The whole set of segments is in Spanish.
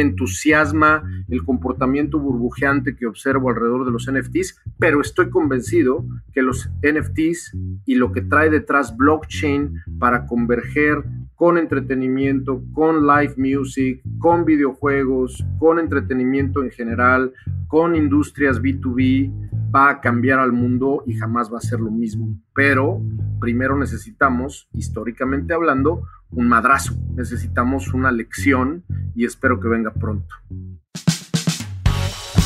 entusiasma el comportamiento burbujeante que observo alrededor de los NFTs, pero estoy convencido que los NFTs y lo que trae detrás blockchain para converger con entretenimiento, con live music, con videojuegos, con entretenimiento en general, con industrias B2B, va a cambiar al mundo y jamás va a ser lo mismo. Pero primero necesitamos, históricamente hablando, un madrazo. Necesitamos una lección y espero que venga pronto.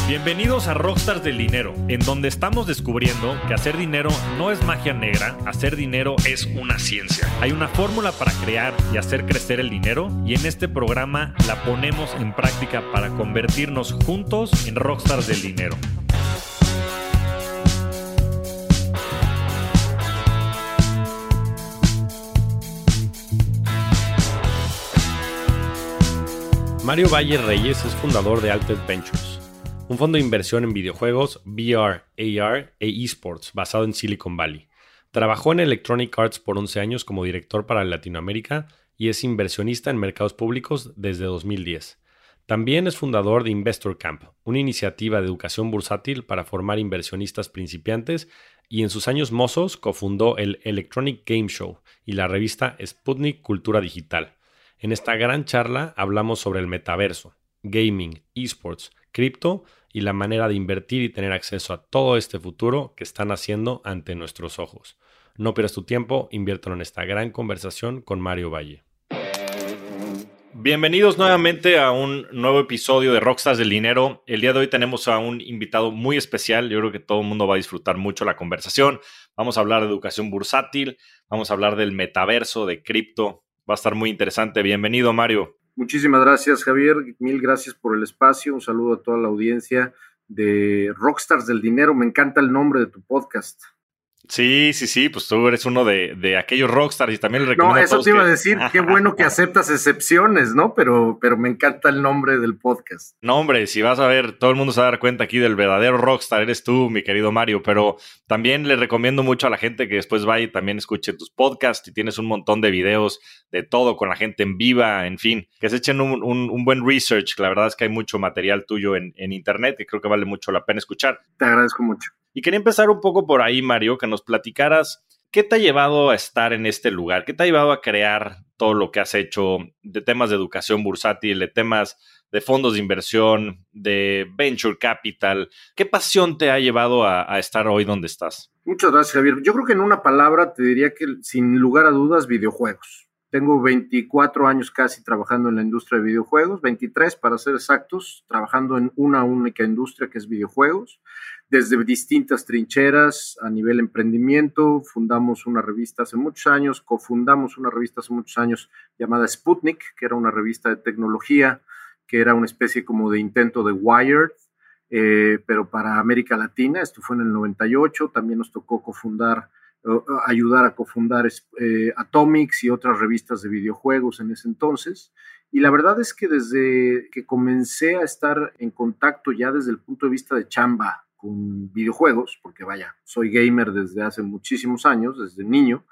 Bienvenidos a Rockstars del Dinero, en donde estamos descubriendo que hacer dinero no es magia negra, hacer dinero es una ciencia. Hay una fórmula para crear y hacer crecer el dinero y en este programa la ponemos en práctica para convertirnos juntos en Rockstars del Dinero. Mario Valle Reyes es fundador de Altered Ventures, un fondo de inversión en videojuegos, VR, AR e esports basado en Silicon Valley. Trabajó en Electronic Arts por 11 años como director para Latinoamérica y es inversionista en mercados públicos desde 2010. También es fundador de Investor Camp, una iniciativa de educación bursátil para formar inversionistas principiantes y en sus años mozos cofundó el Electronic Game Show y la revista Sputnik Cultura Digital en esta gran charla hablamos sobre el metaverso, gaming, esports, cripto y la manera de invertir y tener acceso a todo este futuro que están haciendo ante nuestros ojos. No pierdas tu tiempo, inviértelo en esta gran conversación con Mario Valle. Bienvenidos nuevamente a un nuevo episodio de Rockstars del Dinero. El día de hoy tenemos a un invitado muy especial. Yo creo que todo el mundo va a disfrutar mucho la conversación. Vamos a hablar de educación bursátil, vamos a hablar del metaverso, de cripto, Va a estar muy interesante. Bienvenido, Mario. Muchísimas gracias, Javier. Mil gracias por el espacio. Un saludo a toda la audiencia de Rockstars del Dinero. Me encanta el nombre de tu podcast. Sí, sí, sí, pues tú eres uno de, aquellos rockstars y también le recomiendo. No, eso te iba a decir, qué bueno que aceptas excepciones, ¿no? Pero, pero me encanta el nombre del podcast. No, hombre, si vas a ver, todo el mundo se va a dar cuenta aquí del verdadero rockstar, eres tú, mi querido Mario, pero también le recomiendo mucho a la gente que después vaya y también escuche tus podcasts y tienes un montón de videos de todo con la gente en viva, en fin, que se echen un, buen research, la verdad es que hay mucho material tuyo en, en internet y creo que vale mucho la pena escuchar. Te agradezco mucho. Y quería empezar un poco por ahí, Mario, que nos platicaras qué te ha llevado a estar en este lugar, qué te ha llevado a crear todo lo que has hecho de temas de educación bursátil, de temas de fondos de inversión, de venture capital. ¿Qué pasión te ha llevado a, estar hoy donde estás? Muchas gracias, Javier. Yo creo que en una palabra te diría que sin lugar a dudas, videojuegos. Tengo 24 años casi trabajando en la industria de videojuegos, 23 para ser exactos, trabajando en una única industria que es videojuegos desde distintas trincheras a nivel emprendimiento. Fundamos una revista hace muchos años, cofundamos una revista hace muchos años llamada Sputnik, que era una revista de tecnología, que era una especie como de intento de Wired, eh, pero para América Latina. Esto fue en el 98. También nos tocó cofundar, ayudar a cofundar eh, Atomics y otras revistas de videojuegos en ese entonces. Y la verdad es que desde que comencé a estar en contacto ya desde el punto de vista de chamba con videojuegos, porque vaya, soy gamer desde hace muchísimos años, desde niño,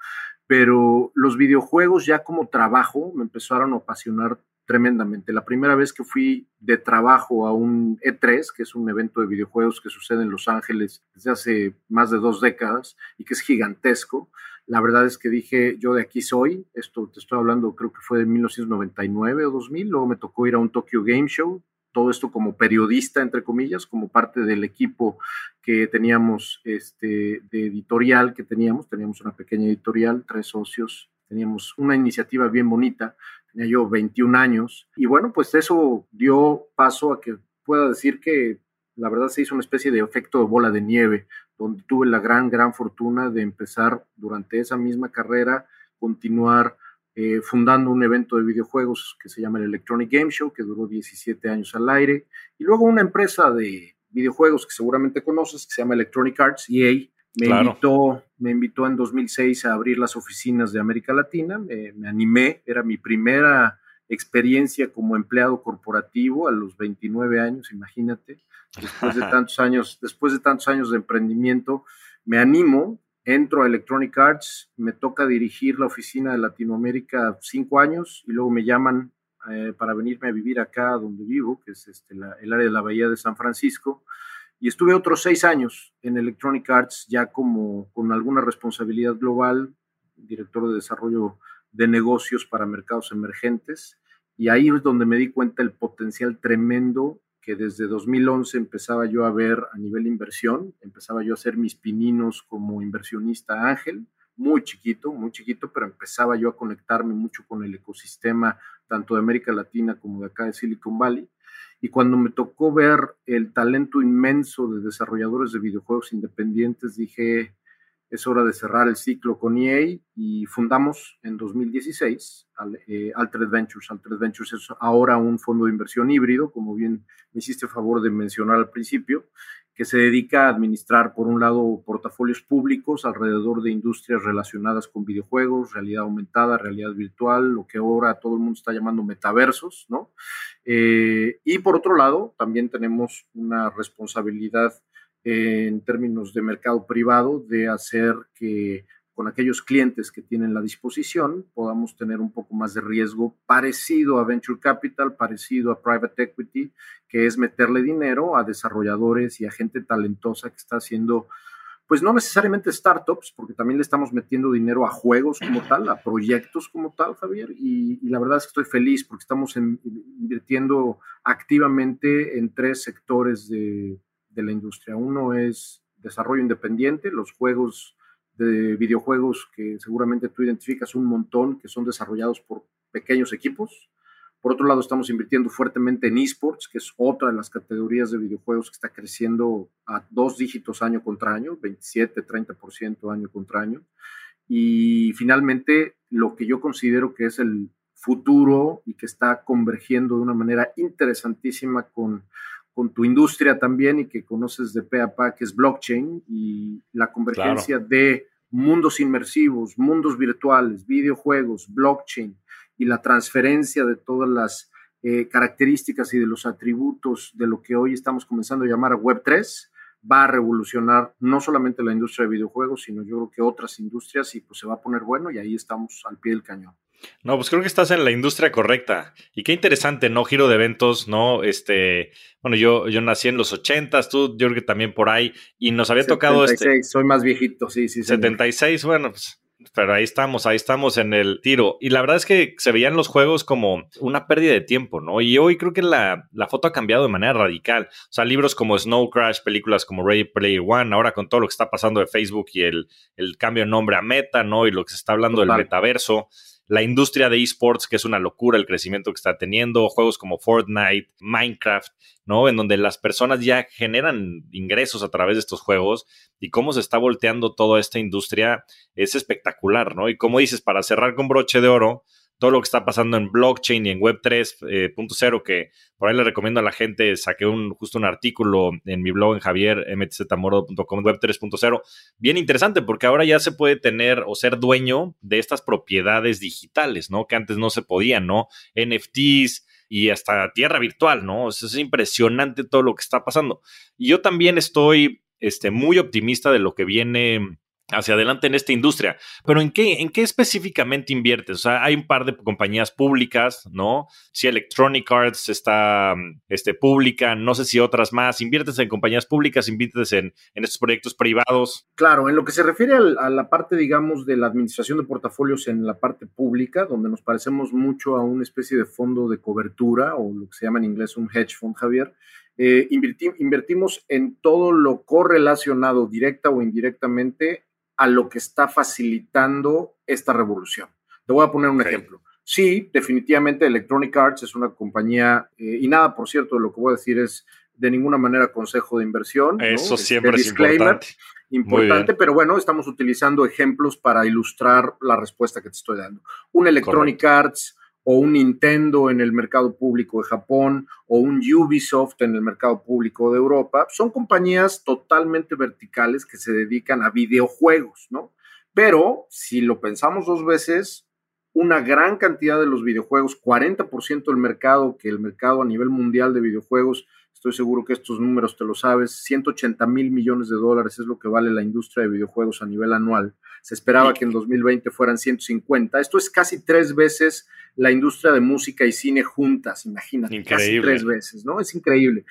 pero los videojuegos ya como trabajo me empezaron a apasionar tremendamente. La primera vez que fui de trabajo a un E3, que es un evento de videojuegos que sucede en Los Ángeles desde hace más de dos décadas y que es gigantesco, la verdad es que dije, yo de aquí soy, esto te estoy hablando, creo que fue de 1999 o 2000, luego me tocó ir a un Tokyo Game Show, todo esto como periodista, entre comillas, como parte del equipo que teníamos este, de editorial que teníamos, teníamos una pequeña editorial, tres socios, teníamos una iniciativa bien bonita, tenía yo 21 años, y bueno, pues eso dio paso a que pueda decir que la verdad se hizo una especie de efecto de bola de nieve, donde tuve la gran, gran fortuna de empezar durante esa misma carrera, continuar eh, fundando un evento de videojuegos que se llama el Electronic Game Show, que duró 17 años al aire, y luego una empresa de videojuegos que seguramente conoces, que se llama Electronic Arts, EA, me, invitó, me invitó en 2006 a abrir las oficinas de América Latina, me, animé, era mi primera experiencia como empleado corporativo a los 29 años, imagínate, después de tantos años, después de tantos años de emprendimiento, me animo entro a Electronic Arts, me toca dirigir la oficina de Latinoamérica cinco años y luego me llaman eh, para venirme a vivir acá donde vivo, que es este, el área de la Bahía de San Francisco. Y estuve otros seis años en Electronic Arts, ya como con alguna responsabilidad global, director de desarrollo de negocios para mercados emergentes. Y ahí es donde me di cuenta el potencial tremendo que desde 2011 empezaba yo a ver a nivel inversión, empezaba yo a hacer mis pininos como inversionista ángel, muy chiquito, muy chiquito, pero empezaba yo a conectarme mucho con el ecosistema tanto de América Latina como de acá de Silicon Valley. Y cuando me tocó ver el talento inmenso de desarrolladores de videojuegos independientes, dije, es hora de cerrar el ciclo con EA y fundamos en 2016 eh, Altered Ventures. Altered Ventures es ahora un fondo de inversión híbrido, como bien me hiciste favor de mencionar al principio, que se dedica a administrar, por un lado, portafolios públicos alrededor de industrias relacionadas con videojuegos, realidad aumentada, realidad virtual, lo que ahora todo el mundo está llamando metaversos, ¿no? Eh, y por otro lado, también tenemos una responsabilidad en términos de mercado privado de hacer que con aquellos clientes que tienen la disposición podamos tener un poco más de riesgo parecido a venture capital, parecido a private equity, que es meterle dinero a desarrolladores y a gente talentosa que está haciendo, pues no necesariamente startups, porque también le estamos metiendo dinero a juegos como tal, a proyectos como tal, Javier, y, la verdad es que estoy feliz porque estamos invirtiendo activamente en tres sectores de de la industria. Uno es desarrollo independiente, los juegos de videojuegos que seguramente tú identificas un montón, que son desarrollados por pequeños equipos. Por otro lado, estamos invirtiendo fuertemente en esports, que es otra de las categorías de videojuegos que está creciendo a dos dígitos año contra año, 27, 30% año contra año. Y finalmente, lo que yo considero que es el futuro y que está convergiendo de una manera interesantísima con con tu industria también y que conoces de pe a pa, que es blockchain y la convergencia de mundos inmersivos, mundos virtuales, videojuegos, blockchain y la transferencia de todas las eh, características y de los atributos de lo que hoy estamos comenzando a llamar Web3, va a revolucionar no solamente la industria de videojuegos, sino yo creo que otras industrias y pues se va a poner bueno y ahí estamos al pie del cañón. No, pues creo que estás en la industria correcta. Y qué interesante, ¿no? Giro de eventos, ¿no? Este, bueno, yo, yo nací en los ochentas, tú, yo creo que también por ahí, y nos había tocado este. Soy más viejito, sí, sí. 76, bueno, pues pero ahí estamos, ahí estamos en el tiro. Y la verdad es que se veían los juegos como una pérdida de tiempo, ¿no? Y hoy creo que la, la, foto ha cambiado de manera radical. O sea, libros como Snow Crash, películas como Ready Player One, ahora con todo lo que está pasando de Facebook y el, el cambio de nombre a Meta, ¿no? Y lo que se está hablando del metaverso la industria de esports, que es una locura el crecimiento que está teniendo, juegos como Fortnite, Minecraft, ¿no? En donde las personas ya generan ingresos a través de estos juegos y cómo se está volteando toda esta industria es espectacular, ¿no? Y como dices, para cerrar con broche de oro, todo lo que está pasando en blockchain y en web 3.0, eh, que por ahí le recomiendo a la gente, saqué un, justo un artículo en mi blog en javiermtzmoro.com, web 3.0, bien interesante porque ahora ya se puede tener o ser dueño de estas propiedades digitales, ¿no? Que antes no se podían, ¿no? NFTs, y hasta tierra virtual, ¿no? es impresionante todo lo que está pasando. Y yo también estoy este, muy optimista de lo que viene hacia adelante en esta industria. Pero ¿en qué, en qué específicamente inviertes? O sea, hay un par de compañías públicas, ¿no? Si Electronic Arts está este, pública, no sé si otras más. ¿Inviertes en compañías públicas? ¿Inviertes en, estos proyectos privados? Claro, en lo que se refiere a la parte, digamos, de la administración de portafolios en la parte pública, donde nos parecemos mucho a una especie de fondo de cobertura o lo que se llama en inglés un hedge fund, Javier. Eh, invertimos en todo lo correlacionado directa o indirectamente a lo que está facilitando esta revolución. Te voy a poner un ejemplo. Sí, definitivamente Electronic Arts es una compañía, eh, y nada, por cierto, lo que voy a decir es de ninguna manera consejo de inversión. Eso siempre es importante. Importante, pero bueno, estamos utilizando ejemplos para ilustrar la respuesta que te estoy dando. Un Electronic Arts, o un Nintendo en el mercado público de Japón o un Ubisoft en el mercado público de Europa, son compañías totalmente verticales que se dedican a videojuegos, ¿no? Pero si lo pensamos dos veces, una gran cantidad de los videojuegos, 40% del mercado, que el mercado a nivel mundial de videojuegos, estoy seguro que estos números te lo sabes, 180 mil millones de dólares es lo que vale la industria de videojuegos a nivel anual. Se esperaba que en 2020 fueran 150. Esto es casi tres veces la industria de música y cine juntas, imagínate. Increíble. Casi tres veces, ¿no? Es increíble.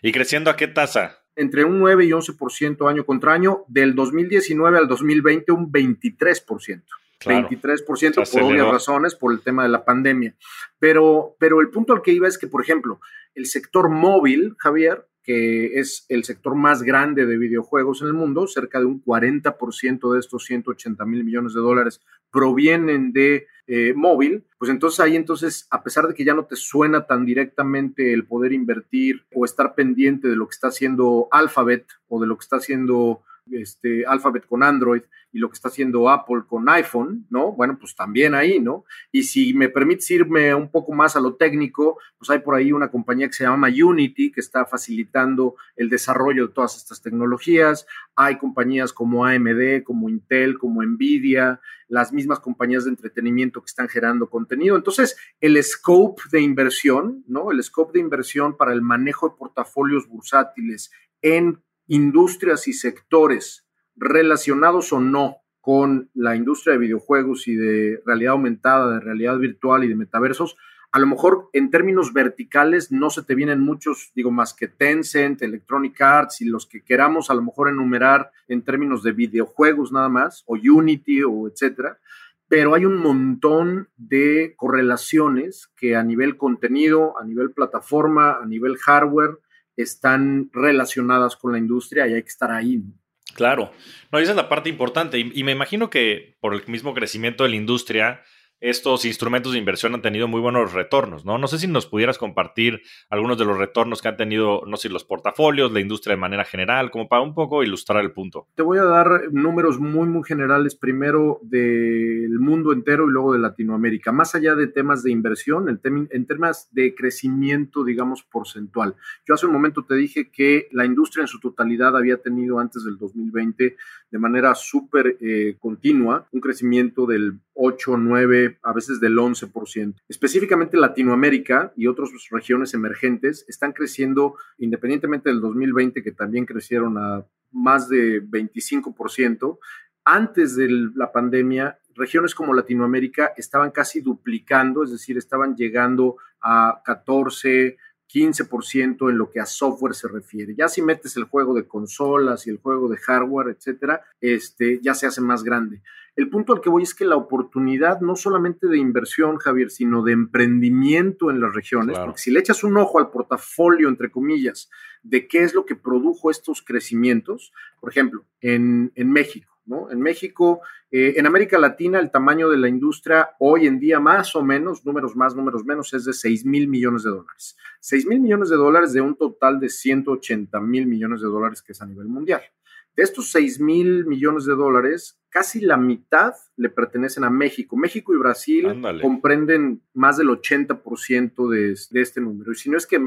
¿Y creciendo a qué tasa? Entre un 9 y 11% año contra año, del 2019 al 2020 un 23%. 23% por obvias razones, por el tema de la pandemia. Pero, pero el punto al que iba es que, por ejemplo, el sector móvil, Javier, que es el sector más grande de videojuegos en el mundo, cerca de un 40% de estos 180 mil millones de dólares provienen de eh, móvil, pues entonces ahí entonces, a pesar de que ya no te suena tan directamente el poder invertir o estar pendiente de lo que está haciendo Alphabet o de lo que está haciendo este, Alphabet con Android y lo que está haciendo Apple con iPhone, ¿no? Bueno, pues también ahí, ¿no? Y si me permites irme un poco más a lo técnico, pues hay por ahí una compañía que se llama Unity, que está facilitando el desarrollo de todas estas tecnologías. Hay compañías como AMD, como Intel, como Nvidia, las mismas compañías de entretenimiento que están generando contenido. Entonces, el scope de inversión, ¿no? El scope de inversión para el manejo de portafolios bursátiles en industrias y sectores relacionados o no con la industria de videojuegos y de realidad aumentada, de realidad virtual y de metaversos, a lo mejor en términos verticales no se te vienen muchos, digo, más que Tencent, Electronic Arts y los que queramos a lo mejor enumerar en términos de videojuegos nada más, o Unity o etcétera, pero hay un montón de correlaciones que a nivel contenido, a nivel plataforma, a nivel hardware, están relacionadas con la industria y hay que estar ahí. Claro, no, esa es la parte importante y, y me imagino que por el mismo crecimiento de la industria, estos instrumentos de inversión han tenido muy buenos retornos, ¿no? No sé si nos pudieras compartir algunos de los retornos que han tenido, no sé, los portafolios, la industria de manera general, como para un poco ilustrar el punto. Te voy a dar números muy, muy generales, primero del mundo entero y luego de Latinoamérica, más allá de temas de inversión, en, temas de crecimiento, digamos, porcentual. Yo hace un momento te dije que la industria en su totalidad había tenido antes del 2020 de manera súper eh, continua un crecimiento del 8, 9, a veces del 11%. Específicamente Latinoamérica y otras regiones emergentes están creciendo, independientemente del 2020, que también crecieron a más de 25%. Antes de la pandemia, regiones como Latinoamérica estaban casi duplicando, es decir, estaban llegando a 14, 15% en lo que a software se refiere. Ya si metes el juego de consolas y el juego de hardware, etcétera, este, ya se hace más grande. El punto al que voy es que la oportunidad no solamente de inversión, Javier, sino de emprendimiento en las regiones, porque si le echas un ojo al portafolio, entre comillas, de qué es lo que produjo estos crecimientos, por ejemplo, en, en México, en México, eh, en América Latina, el tamaño de la industria hoy en día, más o menos, números más, números menos, es de 6 mil millones de dólares. 6 mil millones de dólares de un total de 180 mil millones de dólares que es a nivel mundial. De estos 6 mil millones de dólares, casi la mitad le pertenecen a México. México y Brasil comprenden más del 80% de, de este número. Y si no es que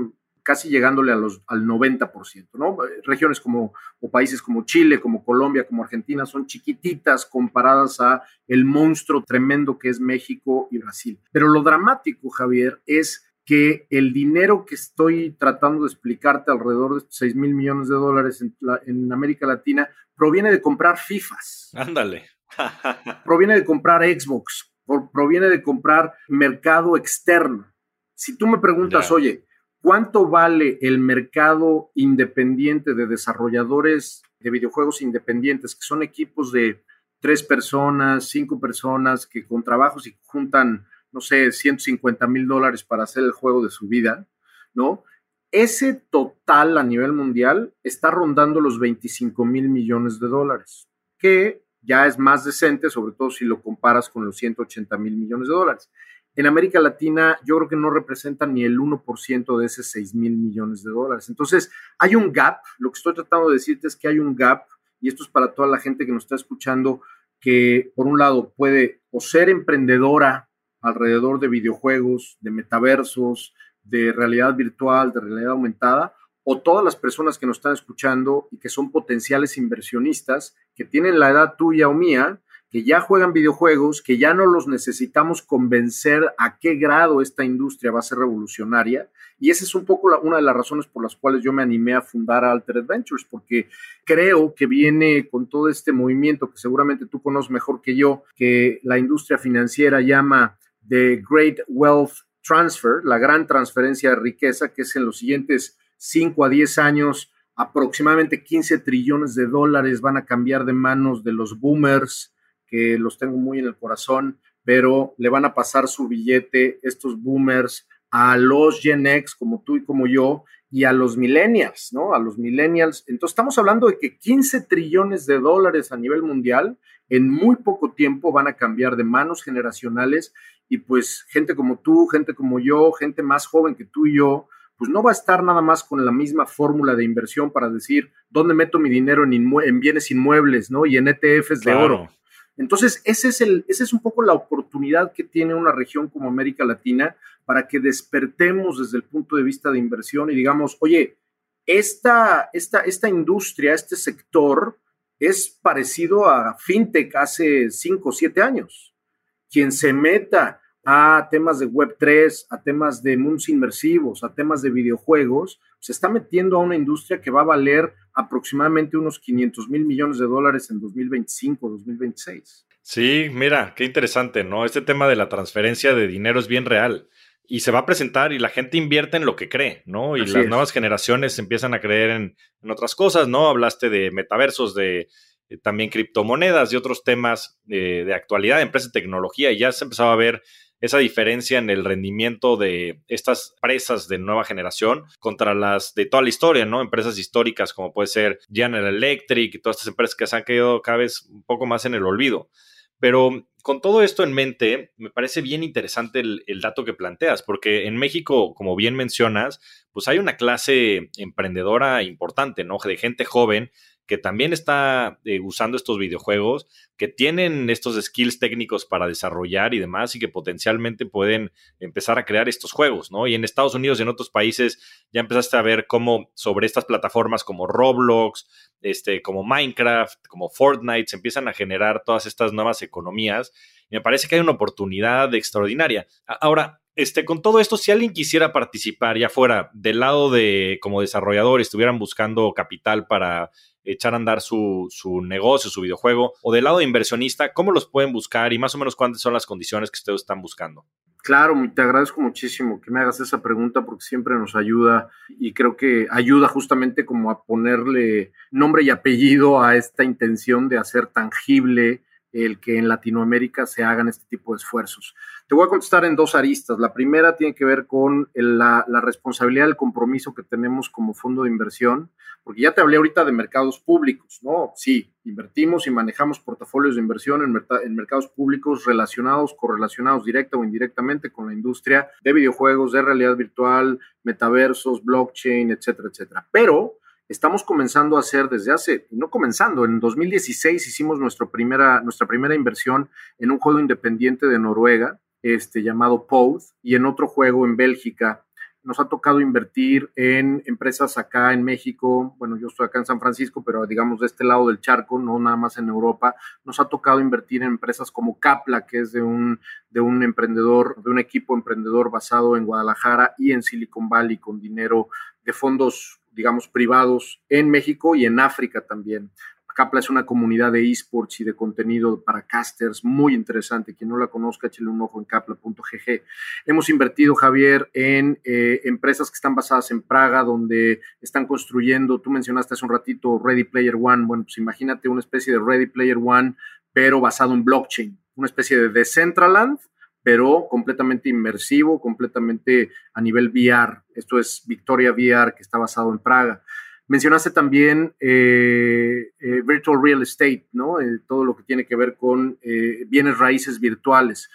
casi llegándole a los, al 90%, ¿no? Regiones como, o países como Chile, como Colombia, como Argentina, son chiquititas comparadas a el monstruo tremendo que es México y Brasil. Pero lo dramático, Javier, es que el dinero que estoy tratando de explicarte alrededor de estos 6 mil millones de dólares en, en América Latina proviene de comprar FIFAs. Ándale. proviene de comprar Xbox, proviene de comprar mercado externo. Si tú me preguntas, oye, ¿Cuánto vale el mercado independiente de desarrolladores de videojuegos independientes, que son equipos de tres personas, cinco personas, que con trabajos y juntan, no sé, 150 mil dólares para hacer el juego de su vida, ¿no? Ese total a nivel mundial está rondando los 25 mil millones de dólares, que ya es más decente, sobre todo si lo comparas con los 180 mil millones de dólares. En América Latina yo creo que no representa ni el 1% de esos 6 mil millones de dólares. Entonces, hay un gap. Lo que estoy tratando de decirte es que hay un gap, y esto es para toda la gente que nos está escuchando, que por un lado puede o ser emprendedora alrededor de videojuegos, de metaversos, de realidad virtual, de realidad aumentada, o todas las personas que nos están escuchando y que son potenciales inversionistas, que tienen la edad tuya o mía, que ya juegan videojuegos, que ya no los necesitamos convencer a qué grado esta industria va a ser revolucionaria. Y esa es un poco una de las razones por las cuales yo me animé a fundar Altered Ventures, porque creo que viene con todo este movimiento que seguramente tú conoces mejor que yo, que la industria financiera llama The Great Wealth Transfer, la gran transferencia de riqueza, que es en los siguientes 5 a 10 años aproximadamente 15 trillones de dólares van a cambiar de manos de los boomers que los tengo muy en el corazón, pero le van a pasar su billete estos boomers a los Gen X, como tú y como yo, y a los millennials, ¿no? A los millennials. Entonces estamos hablando de que 15 trillones de dólares a nivel mundial en muy poco tiempo van a cambiar de manos generacionales y pues gente como tú, gente como yo, gente más joven que tú y yo, pues no va a estar nada más con la misma fórmula de inversión para decir dónde meto mi dinero en, en bienes inmuebles, ¿no? Y en ETFs de oro. Entonces, ese es, el, ese es un poco la oportunidad que tiene una región como América Latina para que despertemos desde el punto de vista de inversión y digamos, oye, esta, esta, esta industria, este sector es parecido a FinTech hace 5 o 7 años. Quien se meta a temas de Web3, a temas de mundos inmersivos, a temas de videojuegos, se está metiendo a una industria que va a valer aproximadamente unos 500 mil millones de dólares en 2025, 2026. Sí, mira, qué interesante, ¿no? Este tema de la transferencia de dinero es bien real y se va a presentar y la gente invierte en lo que cree, ¿no? Y las nuevas generaciones empiezan a creer en, otras cosas, ¿no? Hablaste de metaversos, de eh, también criptomonedas y otros temas de, de actualidad, empresa de tecnología y ya se empezaba a ver esa diferencia en el rendimiento de estas empresas de nueva generación contra las de toda la historia, ¿no? Empresas históricas como puede ser General Electric y todas estas empresas que se han caído cada vez un poco más en el olvido. Pero con todo esto en mente, me parece bien interesante el, el, dato que planteas, porque en México, como bien mencionas, pues hay una clase emprendedora importante, ¿no? De gente joven que también está eh, usando estos videojuegos, que tienen estos skills técnicos para desarrollar y demás, y que potencialmente pueden empezar a crear estos juegos, ¿no? Y en Estados Unidos y en otros países ya empezaste a ver cómo sobre estas plataformas como Roblox, este, como Minecraft, como Fortnite, se empiezan a generar todas estas nuevas economías. Y me parece que hay una oportunidad extraordinaria. Ahora, este, con todo esto, si alguien quisiera participar ya fuera del lado de como desarrollador, estuvieran buscando capital para echar a andar su, negocio, su videojuego, o del lado de inversionista, ¿cómo los pueden buscar y más o menos cuántas son las condiciones que ustedes están buscando? Claro, te agradezco muchísimo que me hagas esa pregunta porque siempre nos ayuda y creo que ayuda justamente como a ponerle nombre y apellido a esta intención de hacer tangible el que en Latinoamérica se hagan este tipo de esfuerzos. Te voy a contestar en dos aristas. La primera tiene que ver con la, responsabilidad, el compromiso que tenemos como fondo de inversión, porque ya te hablé ahorita de mercados públicos, ¿no? Sí, invertimos y manejamos portafolios de inversión en, en mercados públicos relacionados, correlacionados directa o indirectamente con la industria de videojuegos, de realidad virtual, metaversos, blockchain, etcétera, etcétera. Pero estamos comenzando a hacer desde hace, no comenzando, en 2016 hicimos nuestra primera, nuestra primera inversión en un juego independiente de Noruega, este, llamado Pouth, y en otro juego en Bélgica. Nos ha tocado invertir en empresas acá en México, bueno, yo estoy acá en San Francisco, pero digamos de este lado del charco, no nada más en Europa. Nos ha tocado invertir en empresas como Capla, que es de un, de un emprendedor, de un equipo emprendedor basado en Guadalajara y en Silicon Valley con dinero de fondos digamos, privados en México y en África también. Capla es una comunidad de esports y de contenido para casters muy interesante. Quien no la conozca, échale un ojo en capla.gg. Hemos invertido, Javier, en eh, empresas que están basadas en Praga, donde están construyendo, tú mencionaste hace un ratito Ready Player One. Bueno, pues imagínate una especie de Ready Player One, pero basado en blockchain, una especie de Decentraland, pero completamente inmersivo, completamente a nivel VR. Esto es Victoria VR, que está basado en Praga. Mencionaste también eh, eh, Virtual Real Estate, ¿no? Eh, todo lo que tiene que ver con bienes raíces virtuales.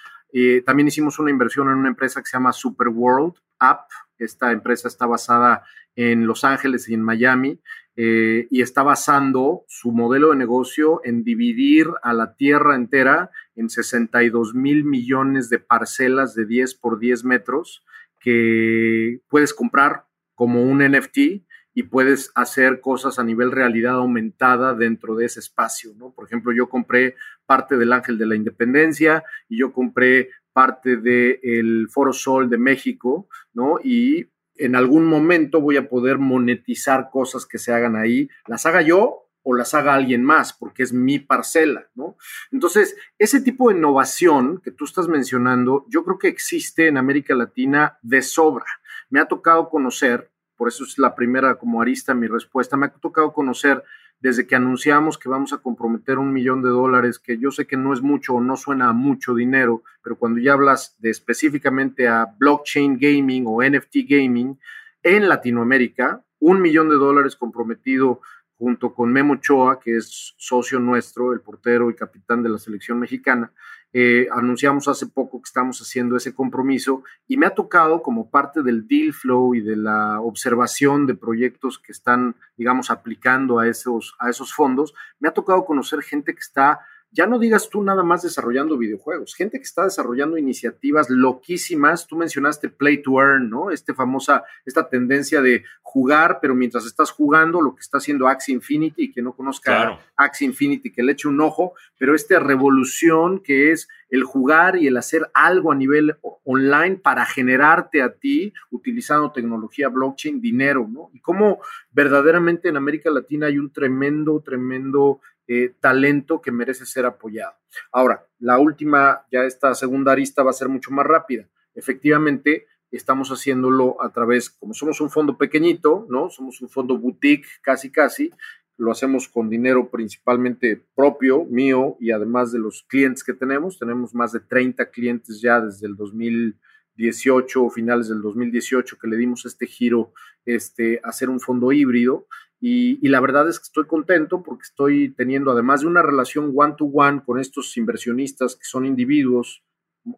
también hicimos una inversión en una empresa que se llama Superworld App. Esta empresa está basada en Los Ángeles y en Miami y está basando su modelo de negocio en dividir a la tierra entera en 62 mil millones de parcelas de 10 por 10 metros que puedes comprar como un NFT y puedes hacer cosas a nivel realidad aumentada dentro de ese espacio, ¿no? Por ejemplo, yo compré parte del Ángel de la Independencia y yo compré parte del Foro Sol de México, ¿no? Y en algún momento voy a poder monetizar cosas que se hagan ahí, las haga yo o las haga alguien más, porque es mi parcela, ¿no? Entonces, ese tipo de innovación que tú estás mencionando, yo creo que existe en América Latina de sobra. Me ha tocado conocer por eso es la primera como arista mi respuesta. Me ha tocado conocer desde que anunciamos que vamos a comprometer un millón de dólares, que yo sé que no es mucho o no suena a mucho dinero, pero cuando ya hablas de específicamente a blockchain gaming o NFT gaming en Latinoamérica, un millón de dólares comprometido junto con Memo Choa, que es socio nuestro, el portero y capitán de la selección mexicana, eh, anunciamos hace poco que estamos haciendo ese compromiso y me ha tocado como parte del deal flow y de la observación de proyectos que están, digamos, aplicando a esos, a esos fondos, me ha tocado conocer gente que está ya no digas tú nada más desarrollando videojuegos, gente que está desarrollando iniciativas loquísimas, tú mencionaste play to earn, ¿no? Este famosa, esta tendencia de jugar, pero mientras estás jugando, lo que está haciendo Axie Infinity, y que no conozca Axie Infinity, que le eche un ojo, pero esta revolución que es el jugar y el hacer algo a nivel online para generarte a ti, utilizando tecnología blockchain, dinero, ¿no? Y cómo verdaderamente en América Latina hay un tremendo, tremendo eh, talento que merece ser apoyado. Ahora, la última, ya esta segunda arista va a ser mucho más rápida. Efectivamente, estamos haciéndolo a través, como somos un fondo pequeñito, ¿no? Somos un fondo boutique casi casi, lo hacemos con dinero principalmente propio, mío, y además de los clientes que tenemos. Tenemos más de 30 clientes ya desde el 2018 o finales del 2018 que le dimos este giro este, hacer un fondo híbrido. Y, la verdad es que estoy contento porque estoy teniendo, además de una relación one-to-one con estos inversionistas que son individuos,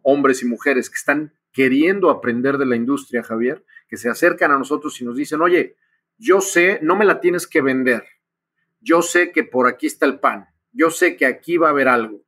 hombres y mujeres que están queriendo aprender de la industria, Javier, que se acercan a nosotros y nos dicen, oye, yo sé, no me la tienes que vender, yo sé que por aquí está el pan, yo sé que aquí va a haber algo,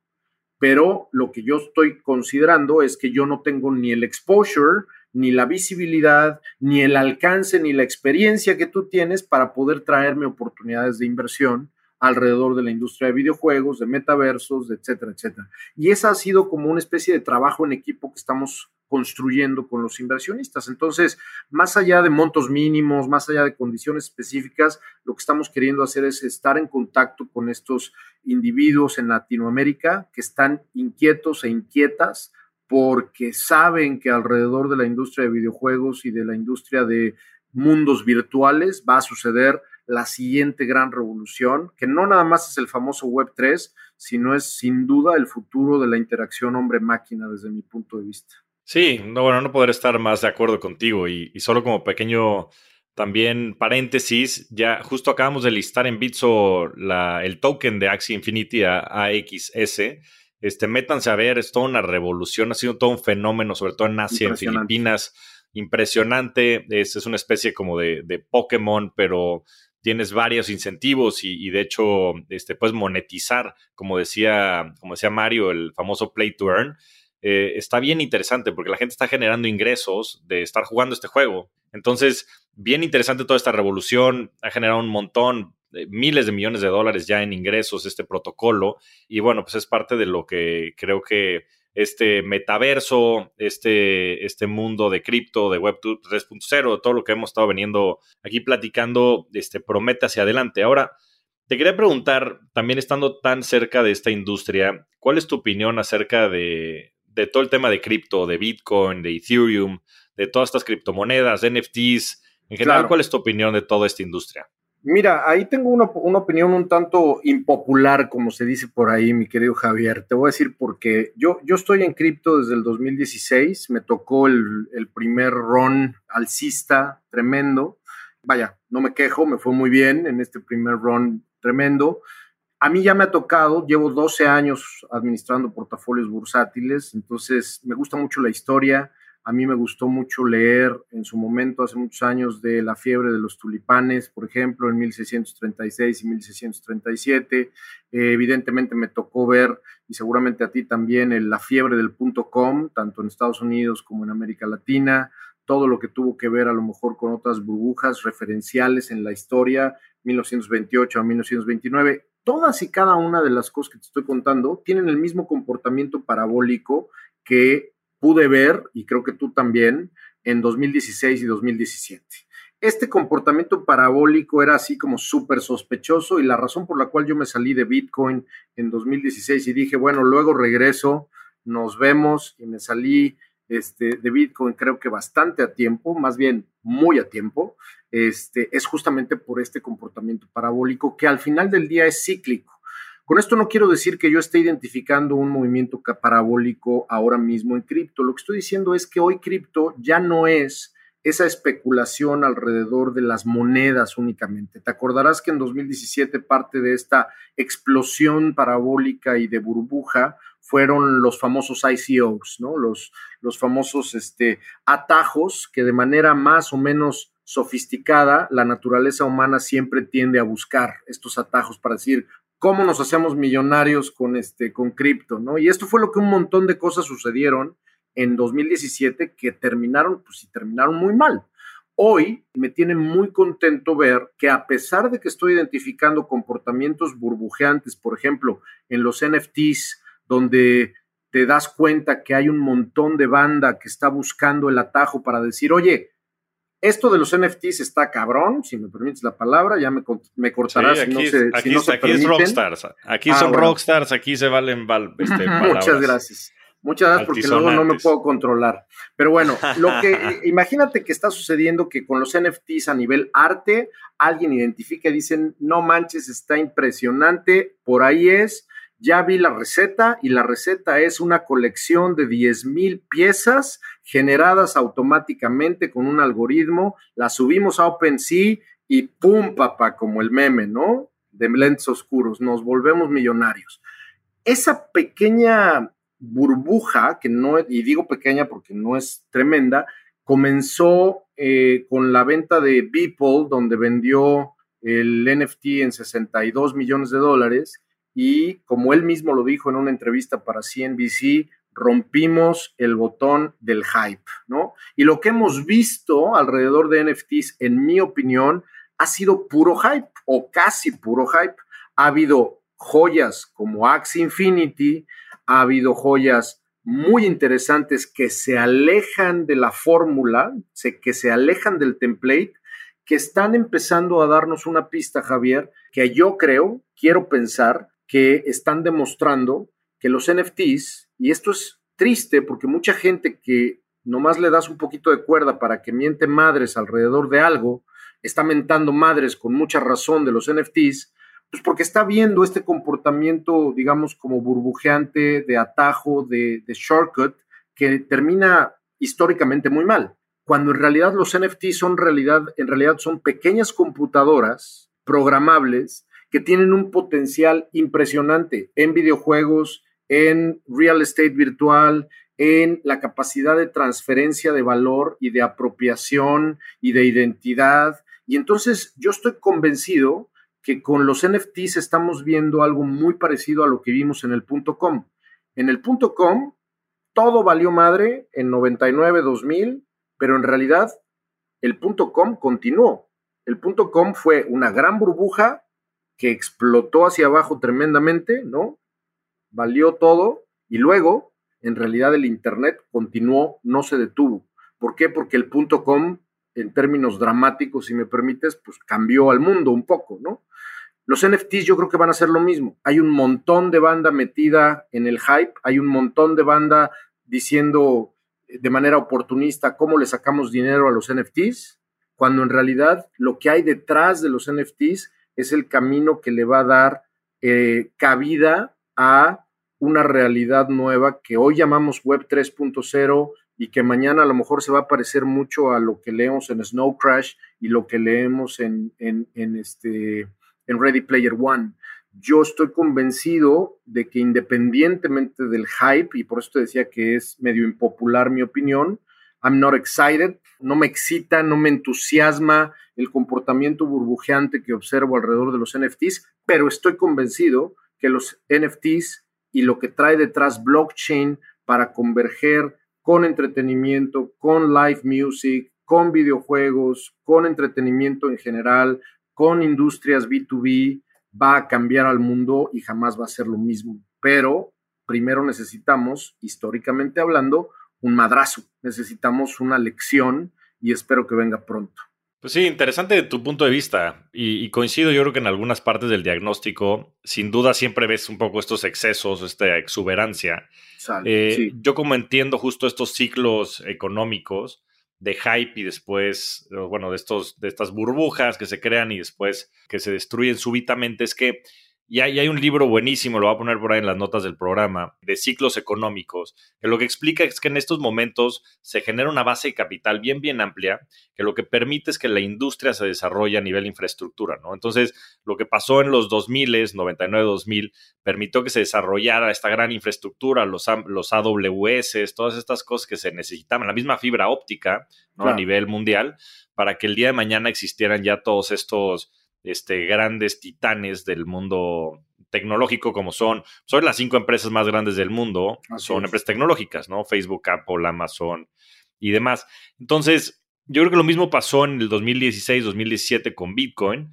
pero lo que yo estoy considerando es que yo no tengo ni el exposure, ni la visibilidad, ni el alcance, ni la experiencia que tú tienes para poder traerme oportunidades de inversión alrededor de la industria de videojuegos, de metaversos, etcétera, etcétera. Y esa ha sido como una especie de trabajo en equipo que estamos construyendo con los inversionistas. Entonces, más allá de montos mínimos, más allá de condiciones específicas, lo que estamos queriendo hacer es estar en contacto con estos individuos en Latinoamérica que están inquietos e inquietas porque saben que alrededor de la industria de videojuegos y de la industria de mundos virtuales va a suceder la siguiente gran revolución, que no nada más es el famoso Web 3, sino es sin duda el futuro de la interacción hombre-máquina desde mi punto de vista. Sí, no, bueno, no poder estar más de acuerdo contigo y, solo como pequeño también paréntesis, ya justo acabamos de listar en Bitso el token de Axie Infinity AXS este, métanse a ver, es toda una revolución, ha sido todo un fenómeno, sobre todo en Asia, en Filipinas. Impresionante, es, es una especie como de, de, Pokémon, pero tienes varios incentivos y, de hecho este, puedes monetizar, como decía, como decía Mario, el famoso Play to Earn. Eh, está bien interesante porque la gente está generando ingresos de estar jugando este juego. Entonces, bien interesante toda esta revolución, ha generado un montón, miles de millones de dólares ya en ingresos este protocolo y bueno, pues es parte de lo que creo que este metaverso, este, este mundo de cripto, de Web 3.0, todo lo que hemos estado veniendo aquí platicando, este, promete hacia adelante. Ahora, te quería preguntar, también estando tan cerca de esta industria, ¿cuál es tu opinión acerca de, de todo el tema de cripto, de Bitcoin, de Ethereum, de todas estas criptomonedas, de NFTs? En general, ¿cuál es tu opinión de toda esta industria? Mira, ahí tengo una, opinión un tanto impopular, como se dice por ahí, mi querido Javier. Te voy a decir porque yo, yo estoy en cripto desde el 2016, me tocó el, el primer run alcista tremendo. Vaya, no me quejo, me fue muy bien en este primer run tremendo. A mí ya me ha tocado, llevo 12 años administrando portafolios bursátiles, entonces me gusta mucho la historia, a mí me gustó mucho leer en su momento, hace muchos años, de la fiebre de los tulipanes, por ejemplo, en 1636 y 1637. Eh, evidentemente me tocó ver, y seguramente a ti también, la fiebre del punto com, tanto en Estados Unidos como en América Latina todo lo que tuvo que ver a lo mejor con otras burbujas referenciales en la historia, 1928 a 1929. Todas y cada una de las cosas que te estoy contando tienen el mismo comportamiento parabólico que pude ver, y creo que tú también, en 2016 y 2017. Este comportamiento parabólico era así como súper sospechoso y la razón por la cual yo me salí de Bitcoin en 2016 y dije, bueno, luego regreso, nos vemos y me salí este, de Bitcoin creo que bastante a tiempo, más bien muy a tiempo, este, es justamente por este comportamiento parabólico que al final del día es cíclico. Con esto no quiero decir que yo esté identificando un movimiento parabólico ahora mismo en cripto. Lo que estoy diciendo es que hoy cripto ya no es esa especulación alrededor de las monedas únicamente. Te acordarás que en 2017 parte de esta explosión parabólica y de burbuja fueron los famosos ICOs, ¿no? Los, los famosos este, atajos que de manera más o menos sofisticada la naturaleza humana siempre tiende a buscar estos atajos para decir cómo nos hacemos millonarios con este con cripto, ¿no? Y esto fue lo que un montón de cosas sucedieron en 2017 que terminaron, pues sí, terminaron muy mal. Hoy me tiene muy contento ver que a pesar de que estoy identificando comportamientos burbujeantes, por ejemplo, en los NFTs, donde te das cuenta que hay un montón de banda que está buscando el atajo para decir, oye, esto de los NFTs está cabrón, si me permites la palabra, ya me, me cortarás aquí, si no aquí, es rockstars, aquí ah, son rockstars, aquí se valen este, Muchas gracias. Muchas gracias porque luego no me puedo controlar. Pero bueno, lo que imagínate que está sucediendo que con los NFTs a nivel arte, alguien identifica y dicen, no manches, está impresionante, por ahí es, ya vi la receta y la receta es una colección de 10 mil piezas generadas automáticamente con un algoritmo, la subimos a OpenSea y pum, papá, como el meme, ¿no? De lentes oscuros, nos volvemos millonarios. Esa pequeña burbuja, que no, y digo pequeña porque no es tremenda, comenzó eh, con la venta de Beeple, donde vendió el NFT en 62 millones de dólares, y como él mismo lo dijo en una entrevista para CNBC, rompimos el botón del hype, ¿no? Y lo que hemos visto alrededor de NFTs, en mi opinión, ha sido puro hype o casi puro hype. Ha habido joyas como Axie Infinity, ha habido joyas muy interesantes que se alejan de la fórmula, que se alejan del template, que están empezando a darnos una pista, Javier, que yo creo, quiero pensar, que están demostrando que los NFTs, y esto es triste porque mucha gente que nomás le das un poquito de cuerda para que miente madres alrededor de algo, está mentando madres con mucha razón de los NFTs, pues porque está viendo este comportamiento, digamos, como burbujeante, de atajo, de, shortcut, que termina históricamente muy mal. Cuando en realidad los NFTs son realidad, en realidad son pequeñas computadoras programables que tienen un potencial impresionante en videojuegos, en real estate virtual, en la capacidad de transferencia de valor y de apropiación y de identidad. Y entonces yo estoy convencido que con los NFTs estamos viendo algo muy parecido a lo que vimos en el punto com. En el punto com, todo valió madre en 99, 2000, pero en realidad el punto com continuó. El punto com fue una gran burbuja que explotó hacia abajo tremendamente, ¿no? Valió todo y luego, en realidad, el Internet continuó, no se detuvo. ¿Por qué? Porque el punto com, en términos dramáticos, si me permites, pues cambió al mundo un poco, ¿no? Los NFTs yo creo que van a ser lo mismo. Hay un montón de banda metida en el hype, hay un montón de banda diciendo de manera oportunista cómo le sacamos dinero a los NFTs, cuando en realidad lo que hay detrás de los NFTs es el camino que le va a dar eh, cabida a una realidad nueva que hoy llamamos Web 3.0 y que mañana a lo mejor se va a parecer mucho a lo que leemos en Snow Crash y lo que leemos en, en, en este en Ready Player One. Yo estoy convencido de que independientemente del hype, y por eso te decía que es medio impopular mi opinión, I'm not excited, no me excita, no me entusiasma el comportamiento burbujeante que observo alrededor de los NFTs, pero estoy convencido que los NFTs y lo que trae detrás blockchain para converger con entretenimiento, con live music, con videojuegos, con entretenimiento en general, con industrias B2B, va a cambiar al mundo y jamás va a ser lo mismo. Pero primero necesitamos, históricamente hablando, un madrazo, necesitamos una lección y espero que venga pronto. Pues sí, interesante tu punto de vista y, coincido yo creo que en algunas partes del diagnóstico, sin duda siempre ves un poco estos excesos, esta exuberancia. Eh, yo como entiendo justo estos ciclos económicos de hype y después, bueno, de, estos, de estas burbujas que se crean y después que se destruyen súbitamente, es que y hay, un libro buenísimo, lo voy a poner por ahí en las notas del programa, de ciclos económicos, que lo que explica es que en estos momentos se genera una base de capital bien, bien amplia, que lo que permite es que la industria se desarrolle a nivel infraestructura, ¿no? Entonces, lo que pasó en los 2000, 99-2000, permitió que se desarrollara esta gran infraestructura, los, los AWS, todas estas cosas que se necesitaban, la misma fibra óptica, ¿no? A nivel mundial, para que el día de mañana existieran ya todos estos este, grandes titanes del mundo tecnológico como son, son las cinco empresas más grandes del mundo, son empresas tecnológicas, ¿no? Facebook, Apple, Amazon y demás. Entonces, yo creo que lo mismo pasó en el 2016, 2017 con Bitcoin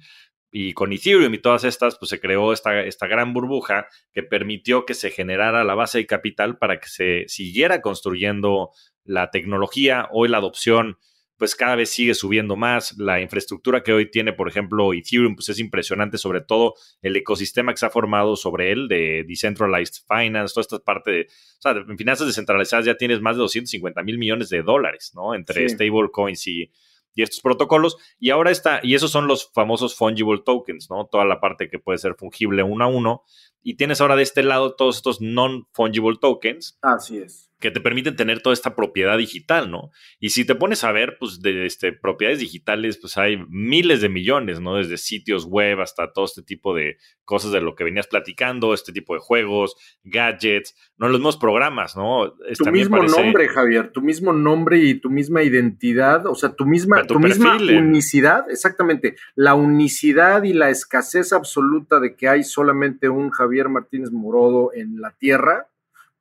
y con Ethereum y todas estas, pues se creó esta, esta gran burbuja que permitió que se generara la base de capital para que se siguiera construyendo la tecnología. Hoy la adopción pues cada vez sigue subiendo más. La infraestructura que hoy tiene, por ejemplo, Ethereum, pues es impresionante, sobre todo el ecosistema que se ha formado sobre él de Decentralized Finance, toda esta parte de, o sea, en finanzas descentralizadas ya tienes más de 250 mil millones de dólares, ¿no? Entre stablecoins y, y estos protocolos. Y ahora está, y esos son los famosos fungible tokens, ¿no? Toda la parte que puede ser fungible uno a uno. Y tienes ahora de este lado todos estos non-fungible tokens. Así es que te permiten tener toda esta propiedad digital, ¿no? Y si te pones a ver, pues de este, propiedades digitales, pues hay miles de millones, ¿no? Desde sitios web hasta todo este tipo de cosas de lo que venías platicando, este tipo de juegos, gadgets, no los mismos programas, ¿no? tu mismo nombre, Javier, tu mismo nombre y tu misma identidad, o sea, tu misma, tu, misma unicidad, exactamente, la unicidad y la escasez absoluta de que hay solamente un Javier Martínez Morodo en la Tierra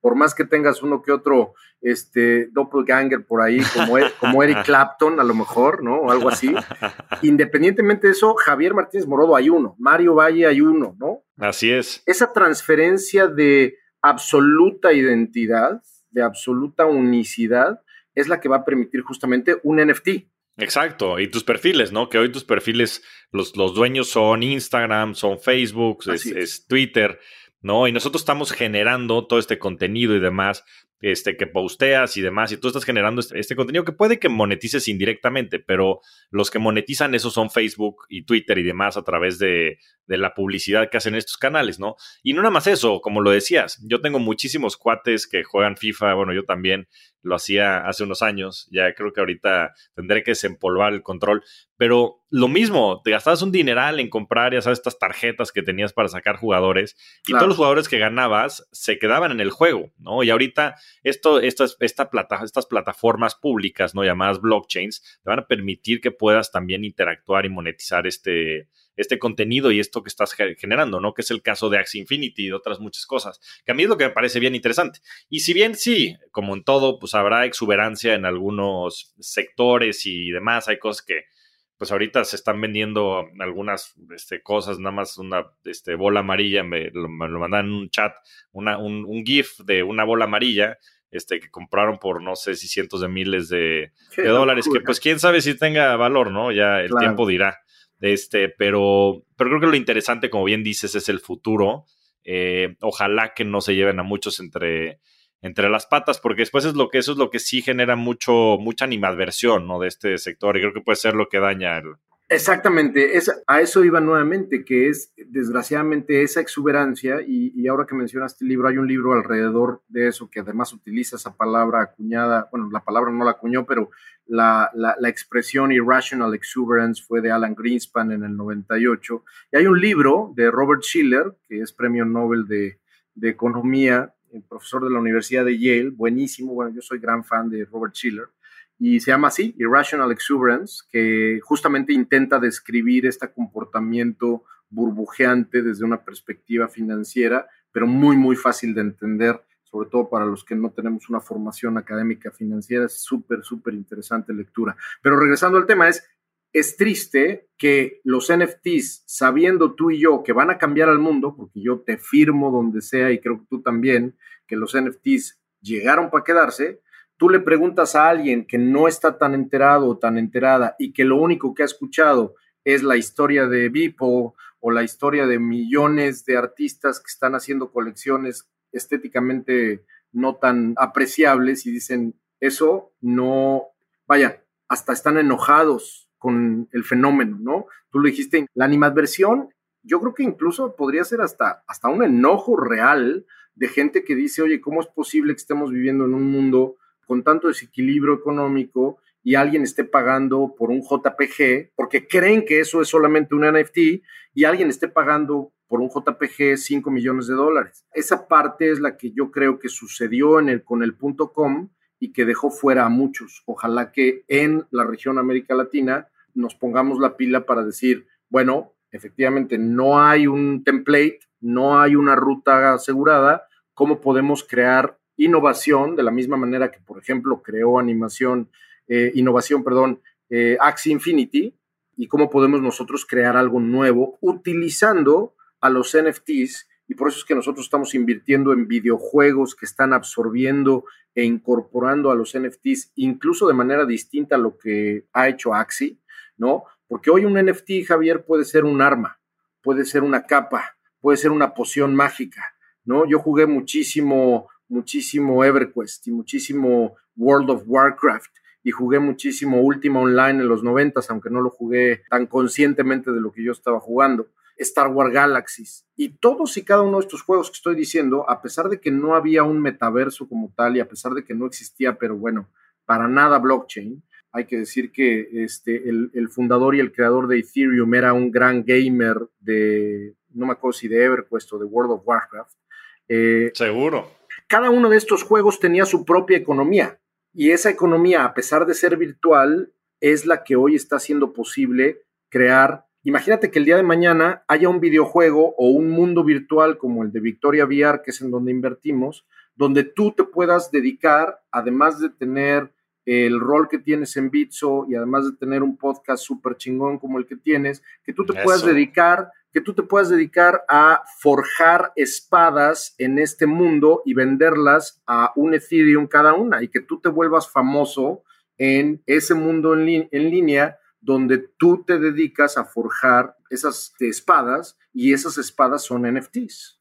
por más que tengas uno que otro este, doppelganger por ahí, como, e, como Eric Clapton, a lo mejor, ¿no? O algo así. Independientemente de eso, Javier Martínez Morodo hay uno, Mario Valle hay uno, ¿no? Así es. Esa transferencia de absoluta identidad, de absoluta unicidad, es la que va a permitir justamente un NFT. Exacto, y tus perfiles, ¿no? Que hoy tus perfiles, los, los dueños son Instagram, son Facebook, es Twitter. ¿No? Y nosotros estamos generando todo este contenido y demás, este, que posteas y demás, y tú estás generando este, este, contenido que puede que monetices indirectamente, pero los que monetizan eso son Facebook y Twitter y demás a través de, de la publicidad que hacen estos canales, ¿no? Y no nada más eso, como lo decías, yo tengo muchísimos cuates que juegan FIFA, bueno, yo también lo hacía hace unos años, ya creo que ahorita tendré que desempolvar el control, pero lo mismo, te gastabas un dineral en comprar, ya sabes, estas tarjetas que tenías para sacar jugadores y todos los jugadores que ganabas se quedaban en el juego, ¿no? Y ahorita esto, estas, esta plata, estas plataformas públicas, ¿no? Llamadas blockchains, te van a permitir que puedas también interactuar y monetizar este, este contenido y esto que estás generando, ¿no? Que es el caso de Axie Infinity y de otras muchas cosas, que a mí es lo que me parece bien interesante. Y si bien sí, como en todo, pues habrá exuberancia en algunos sectores y demás, hay cosas que, pues ahorita se están vendiendo algunas este, cosas, nada más una este, bola amarilla, me lo, mandan en un chat, una, un, GIF de una bola amarilla, este, que compraron por no sé si cientos de miles de, dólares, que pues quién sabe si tenga valor, ¿no? Ya el tiempo dirá. Este, pero, pero creo que lo interesante, como bien dices, es el futuro. Eh, ojalá que no se lleven a muchos entre, entre las patas, porque después es lo que eso es lo que sí genera mucho, mucha animadversión ¿no? de este sector, y creo que puede ser lo que daña el, Exactamente, a eso iba nuevamente, que es desgraciadamente esa exuberancia, y, ahora que mencionaste el libro, hay un libro alrededor de eso que además utiliza esa palabra acuñada, bueno, la palabra no la acuñó, pero la, la, expresión irrational exuberance fue de Alan Greenspan en el 98, y hay un libro de Robert Schiller, que es premio Nobel de, de Economía, el profesor de la Universidad de Yale, buenísimo, bueno, yo soy gran fan de Robert Schiller, y se llama así, Irrational Exuberance, que justamente intenta describir este comportamiento burbujeante desde una perspectiva financiera, pero muy, muy fácil de entender, sobre todo para los que no tenemos una formación académica financiera, es súper, súper interesante lectura. Pero regresando al tema, es, es triste que los NFTs, sabiendo tú y yo que van a cambiar al mundo, porque yo te firmo donde sea y creo que tú también, que los NFTs llegaron para quedarse, tú le preguntas a alguien que no está tan enterado o tan enterada y que lo único que ha escuchado es la historia de Beeple o la historia de millones de artistas que están haciendo colecciones estéticamente no tan apreciables y dicen, eso no, vaya, hasta están enojados con el fenómeno, ¿no? Tú lo dijiste, la animadversión, yo creo que incluso podría ser hasta, hasta un enojo real de gente que dice, oye, ¿cómo es posible que estemos viviendo en un mundo con tanto desequilibrio económico y alguien esté pagando por un JPG, porque creen que eso es solamente un NFT, y alguien esté pagando por un JPG 5 millones de dólares. Esa parte es la que yo creo que sucedió en el, con el punto com y que dejó fuera a muchos. Ojalá que en la región América Latina nos pongamos la pila para decir, bueno, efectivamente no hay un template, no hay una ruta asegurada, ¿cómo podemos crear innovación de la misma manera que, por ejemplo, creó animación eh, innovación, perdón, eh, Axie Infinity y cómo podemos nosotros crear algo nuevo utilizando a los NFTs y por eso es que nosotros estamos invirtiendo en videojuegos que están absorbiendo e incorporando a los NFTs incluso de manera distinta a lo que ha hecho Axie, ¿no? Porque hoy un NFT, Javier, puede ser un arma, puede ser una capa, puede ser una poción mágica, ¿no? Yo jugué muchísimo, muchísimo EverQuest y muchísimo World of Warcraft y jugué muchísimo Ultima Online en los noventas, aunque no lo jugué tan conscientemente de lo que yo estaba jugando. Star Wars Galaxies. Y todos y cada uno de estos juegos que estoy diciendo, a pesar de que no había un metaverso como tal y a pesar de que no existía, pero bueno, para nada blockchain, hay que decir que este, el, fundador y el creador de Ethereum era un gran gamer de, no me acuerdo si de EverQuest o de World of Warcraft. Eh, Seguro. Cada uno de estos juegos tenía su propia economía. Y esa economía, a pesar de ser virtual, es la que hoy está haciendo posible crear. Imagínate que el día de mañana haya un videojuego o un mundo virtual como el de Victoria VR, que es en donde invertimos, donde tú te puedas dedicar, además de tener el rol que tienes en Bitso y además de tener un podcast súper chingón como el que tienes, que tú te puedas dedicar que tú te puedas dedicar a forjar espadas en este mundo y venderlas a un Ethereum cada una y que tú te vuelvas famoso en ese mundo en, línea donde tú te dedicas a forjar esas espadas y esas espadas son NFTs.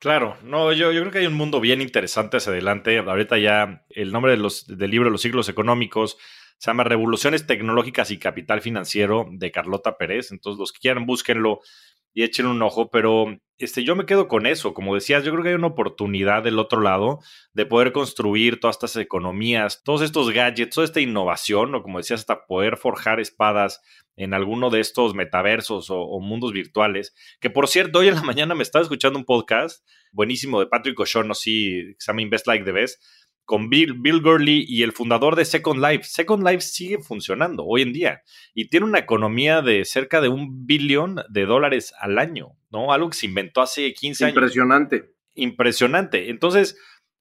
Claro, no, yo, yo creo que hay un mundo bien interesante hacia adelante. Ahorita ya el nombre de los, del libro Los siglos económicos se llama Revoluciones Tecnológicas y Capital Financiero de Carlota Pérez. Entonces, los que quieran, búsquenlo y echen un ojo, pero este, yo me quedo con eso. Como decías, yo creo que hay una oportunidad del otro lado de poder construir todas estas economías, todos estos gadgets, toda esta innovación, o como decías, hasta poder forjar espadas en alguno de estos metaversos o, mundos virtuales. Que por cierto, hoy en la mañana me estaba escuchando un podcast buenísimo de Patrick O'Shaughnessy, que se llama Invest Like the Best con Bill, Bill Gurley y el fundador de Second Life. Second Life sigue funcionando hoy en día y tiene una economía de cerca de un billón de dólares al año, ¿no? Algo que se inventó hace 15 años. Impresionante. Impresionante. Entonces,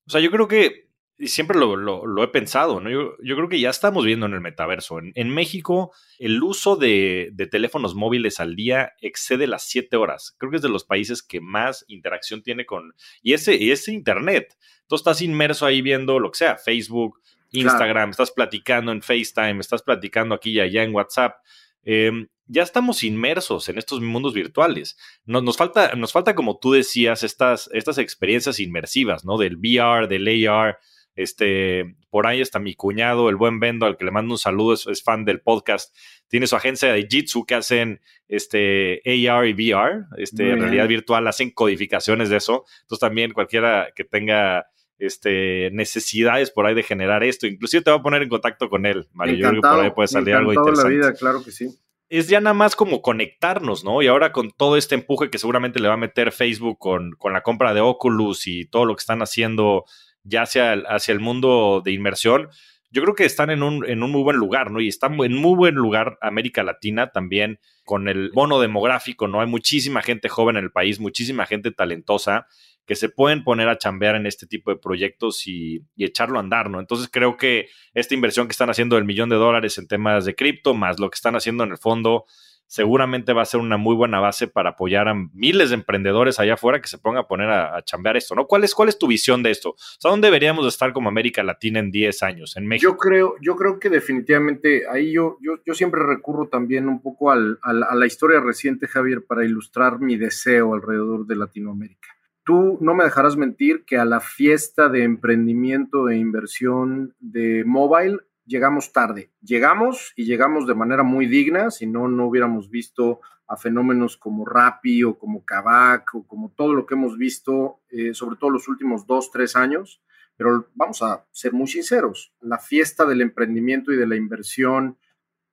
o sea, yo creo que y siempre lo, he pensado, ¿no? Yo, creo que ya estamos viendo en el metaverso. En, México, el uso de, teléfonos móviles al día excede las 7 horas. Creo que es de los países que más interacción tiene con... Y ese, ese Internet. Tú estás inmerso ahí viendo lo que sea, Facebook, Instagram, estás platicando en FaceTime, estás platicando aquí y allá en WhatsApp. Em, ya estamos inmersos en estos mundos virtuales. Nos, nos, falta, nos falta, como tú decías, estas, estas experiencias inmersivas, ¿no? Del VR, del AR, este, por ahí está mi cuñado, el buen Bendo, al que le mando un saludo, es, fan del podcast. Tiene su agencia de Jitsu que hacen este, AR y VR, este, realidad virtual, hacen codificaciones de eso. Entonces también cualquiera que tenga este, necesidades por ahí de generar esto, inclusive te voy a poner en contacto con él, Mario. Yo creo que por ahí puede salir algo interesante. La vida, claro que sí es ya nada más como conectarnos, ¿no? Y ahora con todo este empuje que seguramente le va a meter Facebook con, con, la compra de Oculus y todo lo que están haciendo ya hacia el, hacia el mundo de inmersión, yo creo que están en un, en un muy buen lugar, ¿no? Y están en muy buen lugar América Latina también con el bono demográfico, ¿no? Hay muchísima gente joven en el país, muchísima gente talentosa que se pueden poner a chambear en este tipo de proyectos y, y, echarlo a andar, ¿no? Entonces creo que esta inversión que están haciendo del millón de dólares en temas de cripto, más lo que están haciendo en el fondo, seguramente va a ser una muy buena base para apoyar a miles de emprendedores allá afuera que se pongan a poner a, chambear esto, ¿no? ¿Cuál es, ¿Cuál es tu visión de esto? O sea, ¿dónde deberíamos estar como América Latina en 10 años, en México? Yo creo, yo creo que definitivamente ahí yo, yo, yo siempre recurro también un poco al, a la historia reciente, Javier, para ilustrar mi deseo alrededor de Latinoamérica. Tú no me dejarás mentir que a la fiesta de emprendimiento e inversión de mobile llegamos tarde. Llegamos y llegamos de manera muy digna, si no, no hubiéramos visto a fenómenos como Rappi o como Kavak o como todo lo que hemos visto, eh, sobre todo los últimos dos, tres años. Pero vamos a ser muy sinceros, la fiesta del emprendimiento y de la inversión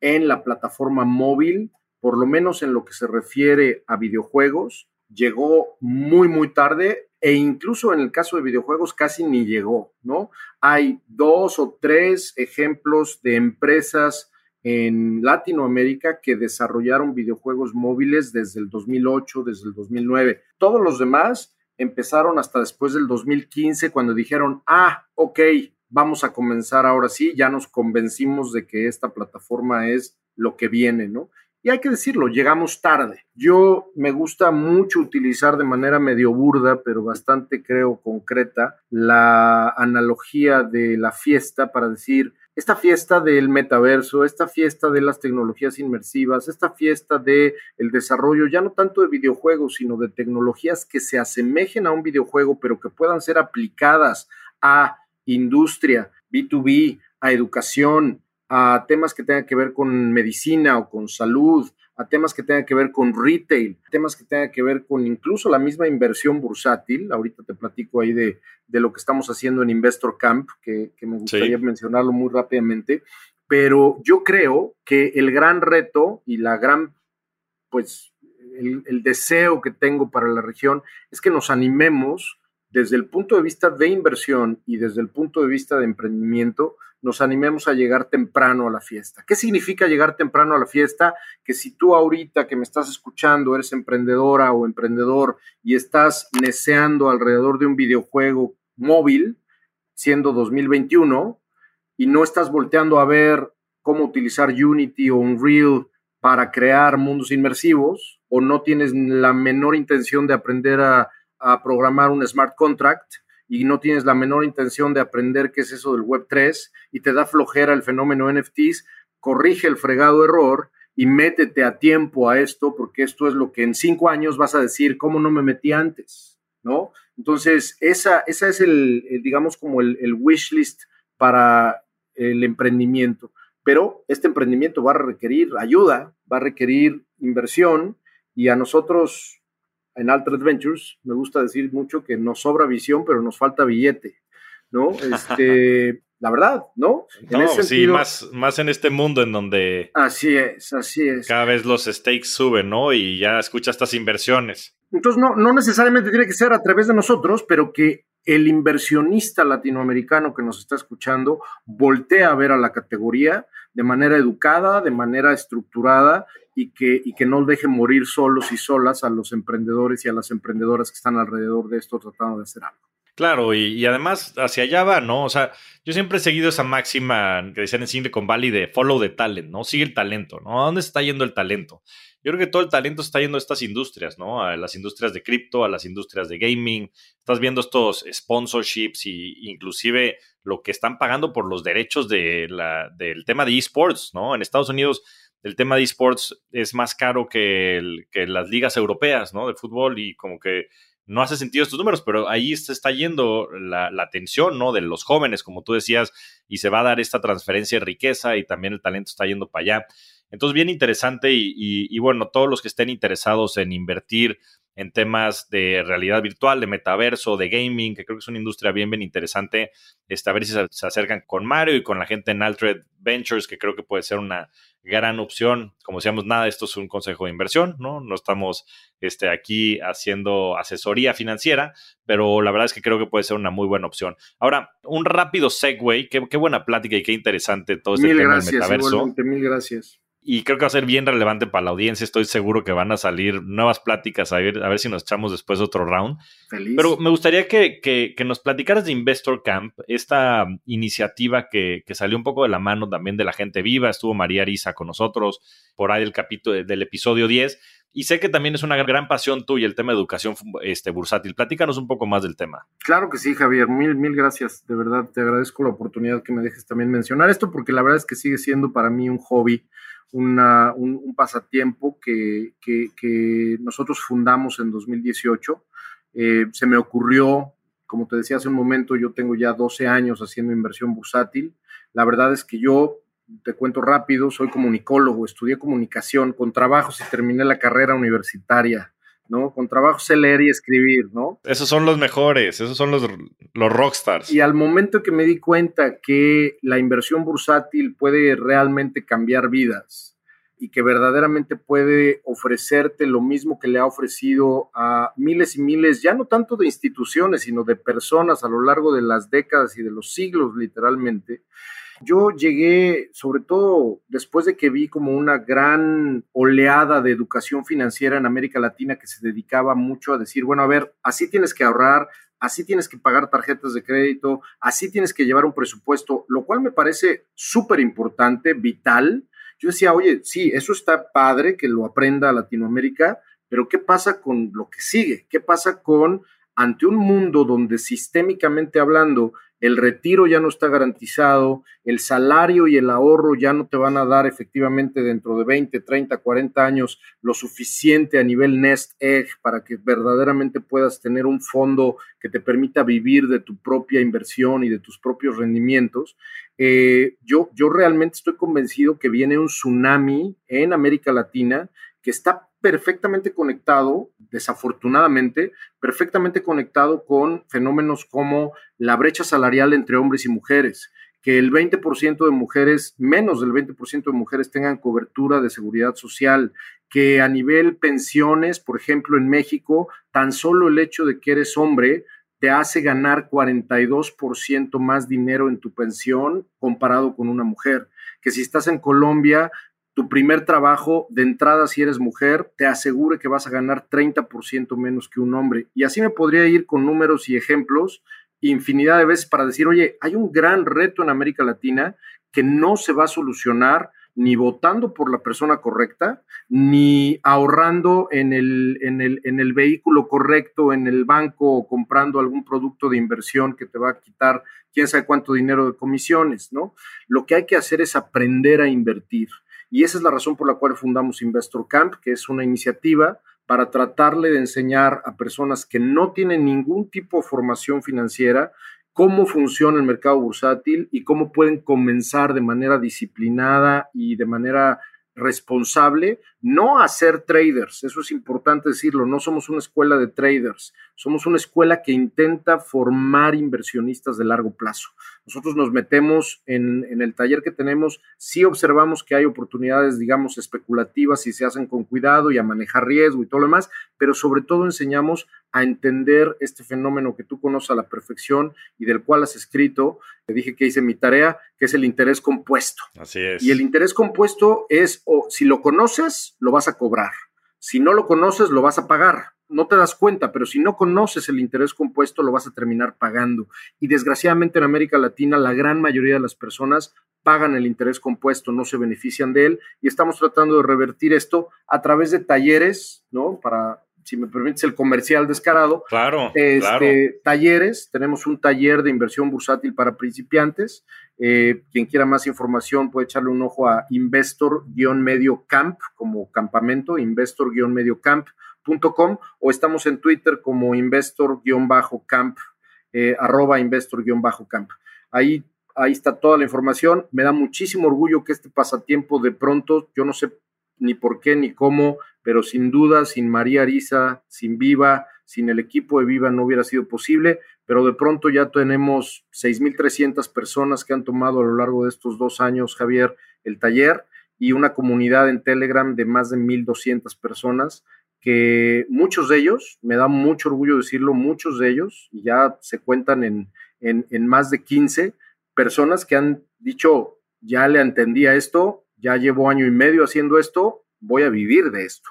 en la plataforma móvil, por lo menos en lo que se refiere a videojuegos, llegó muy, muy tarde e incluso en el caso de videojuegos casi ni llegó, ¿no? Hay dos o tres ejemplos de empresas en Latinoamérica que desarrollaron videojuegos móviles desde el 2008, desde el 2009. Todos los demás empezaron hasta después del 2015 cuando dijeron, ah, ok, vamos a comenzar ahora sí, ya nos convencimos de que esta plataforma es lo que viene, ¿no? Y hay que decirlo, llegamos tarde. Yo me gusta mucho utilizar de manera medio burda, pero bastante creo concreta, la analogía de la fiesta para decir, esta fiesta del metaverso, esta fiesta de las tecnologías inmersivas, esta fiesta de el desarrollo ya no tanto de videojuegos, sino de tecnologías que se asemejen a un videojuego, pero que puedan ser aplicadas a industria, B2B, a educación, a temas que tengan que ver con medicina o con salud, a temas que tengan que ver con retail, temas que tengan que ver con incluso la misma inversión bursátil. Ahorita te platico ahí de, lo que estamos haciendo en Investor Camp, que, me gustaría mencionarlo muy rápidamente. Pero yo creo que el gran reto y la gran, pues, el, el deseo que tengo para la región es que nos animemos desde el punto de vista de inversión y desde el punto de vista de emprendimiento, nos animemos a llegar temprano a la fiesta. ¿Qué significa llegar temprano a la fiesta? Que si tú ahorita que me estás escuchando eres emprendedora o emprendedor y estás neceando alrededor de un videojuego móvil, siendo 2021, y no estás volteando a ver cómo utilizar Unity o Unreal para crear mundos inmersivos, o no tienes la menor intención de aprender a a programar un smart contract y no tienes la menor intención de aprender qué es eso del Web 3 y te da flojera el fenómeno NFTs, corrige el fregado error y métete a tiempo a esto, porque esto es lo que en cinco años vas a decir, ¿cómo no me metí antes? ¿No? Entonces, esa, esa es el, digamos, como el, el wish list para el emprendimiento. Pero este emprendimiento va a requerir ayuda, va a requerir inversión y a nosotros en Altered Ventures me gusta decir mucho que nos sobra visión, pero nos falta billete, ¿no? Este, la verdad, ¿no? no, sí, más, más en este mundo en donde... Así es, así es. Cada vez los stakes suben, ¿no? Y ya escucha estas inversiones. Entonces, no, no necesariamente tiene que ser a través de nosotros, pero que el inversionista latinoamericano que nos está escuchando voltea a ver a la categoría de manera educada, de manera estructurada y que, y que no deje morir solos y solas a los emprendedores y a las emprendedoras que están alrededor de esto tratando de hacer algo. Claro, y, además hacia allá va, ¿no? O sea, yo siempre he seguido esa máxima que decían en Silicon Valley de follow the talent, ¿no? Sigue el talento, ¿no? ¿A dónde está yendo el talento? Yo creo que todo el talento está yendo a estas industrias, ¿no? A las industrias de cripto, a las industrias de gaming. Estás viendo estos sponsorships y inclusive lo que están pagando por los derechos de la, del tema de esports, ¿no? En Estados Unidos el tema de esports es más caro que, que las ligas europeas, ¿no? De fútbol y como que no hace sentido estos números, pero ahí se está yendo la, atención, ¿no? De los jóvenes, como tú decías, y se va a dar esta transferencia de riqueza y también el talento está yendo para allá. Entonces, bien interesante y bueno, todos los que estén interesados en invertir en temas de realidad virtual, de metaverso, de gaming, que creo que es una industria bien, bien interesante. Este, a ver si se, acercan con Mario y con la gente en Altered Ventures, que creo que puede ser una gran opción. Como decíamos, nada, esto es un consejo de inversión, ¿no? No estamos este, aquí haciendo asesoría financiera, pero la verdad es que creo que puede ser una muy buena opción. Ahora, un rápido segue, qué, qué buena plática y qué interesante todo este tema del metaverso. Mil gracias. Y creo que va a ser bien relevante para la audiencia. Estoy seguro que van a salir nuevas pláticas, a ver, a ver si nos echamos después otro round. Feliz. Pero me gustaría que, que, nos platicaras de Investor Camp, esta iniciativa que, que, salió un poco de la mano también de la gente viva. Estuvo María Arisa con nosotros por ahí del capítulo del episodio 10. Y sé que también es una gran pasión tuya el tema de educación este, bursátil. Platícanos un poco más del tema. Claro que sí, Javier. Mil, mil gracias. De verdad, te agradezco la oportunidad que me dejes también mencionar esto, porque la verdad es que sigue siendo para mí un hobby un, pasatiempo que, nosotros fundamos en 2018. Eh, se me ocurrió, como te decía hace un momento, yo tengo ya 12 años haciendo inversión bursátil. La verdad es que yo, te cuento rápido, soy comunicólogo, estudié comunicación con trabajos y terminé la carrera universitaria ¿no? Con trabajo sé leer y escribir, ¿no? Esos son los mejores, esos son los, los rockstars. Y al momento que me di cuenta que la inversión bursátil puede realmente cambiar vidas y que verdaderamente puede ofrecerte lo mismo que le ha ofrecido a miles y miles, ya no tanto de instituciones, sino de personas a lo largo de las décadas y de los siglos, literalmente, yo llegué, sobre todo después de que vi como una gran oleada de educación financiera en América Latina que se dedicaba mucho a decir, bueno, a ver, así tienes que ahorrar, así tienes que pagar tarjetas de crédito, así tienes que llevar un presupuesto, lo cual me parece súper importante, vital. Yo decía, oye, sí, eso está padre que lo aprenda Latinoamérica, pero ¿qué pasa con lo que sigue? ¿Qué pasa con ante un mundo donde sistémicamente hablando el retiro ya no está garantizado, el salario y el ahorro ya no te van a dar efectivamente dentro de 20, 30, 40 años lo suficiente a nivel Nest Egg para que verdaderamente puedas tener un fondo que te permita vivir de tu propia inversión y de tus propios rendimientos. Eh, yo, yo realmente estoy convencido que viene un tsunami en América Latina que está perfectamente conectado, desafortunadamente, perfectamente conectado con fenómenos como la brecha salarial entre hombres y mujeres, que el 20% de mujeres, menos del 20% de mujeres tengan cobertura de seguridad social, que a nivel pensiones, por ejemplo, en México, tan solo el hecho de que eres hombre te hace ganar 42% más dinero en tu pensión comparado con una mujer, que si estás en Colombia, tu primer trabajo de entrada, si eres mujer, te asegure que vas a ganar 30% menos que un hombre. Y así me podría ir con números y ejemplos infinidad de veces para decir, oye, hay un gran reto en América Latina que no se va a solucionar ni votando por la persona correcta, ni ahorrando en el, en el, en el vehículo correcto, en el banco o comprando algún producto de inversión que te va a quitar quién sabe cuánto dinero de comisiones, ¿no? Lo que hay que hacer es aprender a invertir. Y esa es la razón por la cual fundamos Investor Camp, que es una iniciativa para tratarle de enseñar a personas que no tienen ningún tipo de formación financiera cómo funciona el mercado bursátil y cómo pueden comenzar de manera disciplinada y de manera responsable, no a ser traders, eso es importante decirlo, no somos una escuela de traders, somos una escuela que intenta formar inversionistas de largo plazo. Nosotros nos metemos en, el taller que tenemos, sí observamos que hay oportunidades, digamos, especulativas y se hacen con cuidado y a manejar riesgo y todo lo demás, pero sobre todo enseñamos a entender este fenómeno que tú conoces a la perfección y del cual has escrito. Te dije que hice mi tarea, que es el interés compuesto. Así es. Y el interés compuesto es, o si lo conoces, lo vas a cobrar. Si no lo conoces, lo vas a pagar. No te das cuenta, pero si no conoces el interés compuesto, lo vas a terminar pagando. Y desgraciadamente en América Latina, la gran mayoría de las personas pagan el interés compuesto, no se benefician de él. Y estamos tratando de revertir esto a través de talleres, ¿no? Para si me permites el comercial descarado. Claro, este, Talleres, tenemos un taller de inversión bursátil para principiantes. Eh, quien quiera más información puede echarle un ojo a investor-medio camp, como campamento, investor-mediocamp.com, o estamos en Twitter como investor-camp, eh, arroba investor-camp. Ahí, ahí está toda la información. Me da muchísimo orgullo que este pasatiempo de pronto, yo no sé ni por qué ni cómo, pero sin duda sin María Arisa, sin Viva, sin el equipo de Viva no hubiera sido posible, pero de pronto ya tenemos 6.300 personas que han tomado a lo largo de estos dos años, Javier, el taller y una comunidad en Telegram de más de 1.200 personas que muchos de ellos, me da mucho orgullo decirlo, muchos de ellos, ya se cuentan en, en, más de 15 personas que han dicho, ya le entendí a esto, ya llevo año y medio haciendo esto, voy a vivir de esto.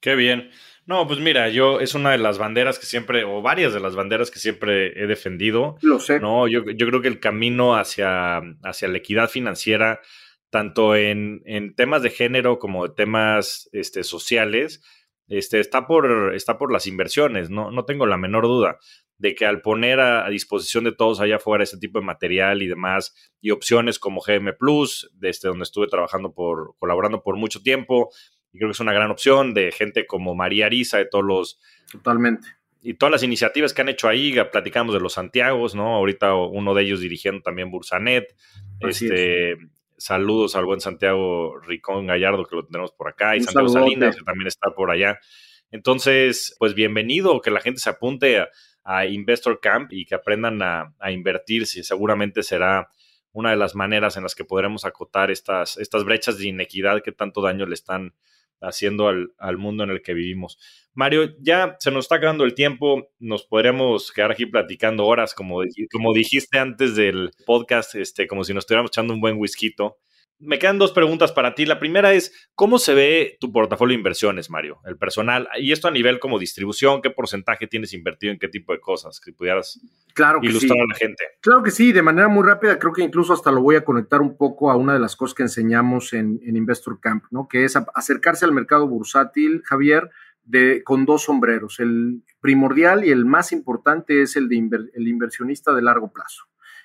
Qué bien. No, pues mira, yo es una de las banderas que siempre, o varias de las banderas que siempre he defendido. Lo sé. No, yo, yo creo que el camino hacia, hacia la equidad financiera, tanto en, en temas de género como de temas este, sociales, este, está, por, está por las inversiones, no, no tengo la menor duda de que al poner a, disposición de todos allá afuera ese tipo de material y demás, y opciones como GM Plus, desde donde estuve trabajando por, colaborando por mucho tiempo, y creo que es una gran opción de gente como María Arisa, de todos los... Totalmente. Y todas las iniciativas que han hecho ahí, platicamos de los Santiagos, ¿no? Ahorita uno de ellos dirigiendo también Bursanet. este, saludos al buen Santiago Ricón Gallardo, que lo tenemos por acá, y Santiago Salinas, que también está por allá. Entonces, pues bienvenido, que la gente se apunte a, Investor Camp y que aprendan a, a invertir, seguramente será una de las maneras en las que podremos acotar estas, estas brechas de inequidad que tanto daño le están haciendo al, mundo en el que vivimos. Mario, ya se nos está acabando el tiempo, nos podríamos quedar aquí platicando horas, como, como dijiste antes del podcast, este, como si nos estuviéramos echando un buen whisky. Me quedan dos preguntas para ti. La primera es, ¿cómo se ve tu portafolio de inversiones, Mario? El personal, y esto a nivel como distribución, ¿qué porcentaje tienes invertido en qué tipo de cosas? Que pudieras claro ilustrar a la gente. Claro que sí, de manera muy rápida, creo que incluso hasta lo voy a conectar un poco a una de las cosas que enseñamos en, Investor Camp, ¿no? Que es acercarse al mercado bursátil, Javier, de, con dos sombreros. El primordial y el más importante es el de el inversionista de largo plazo.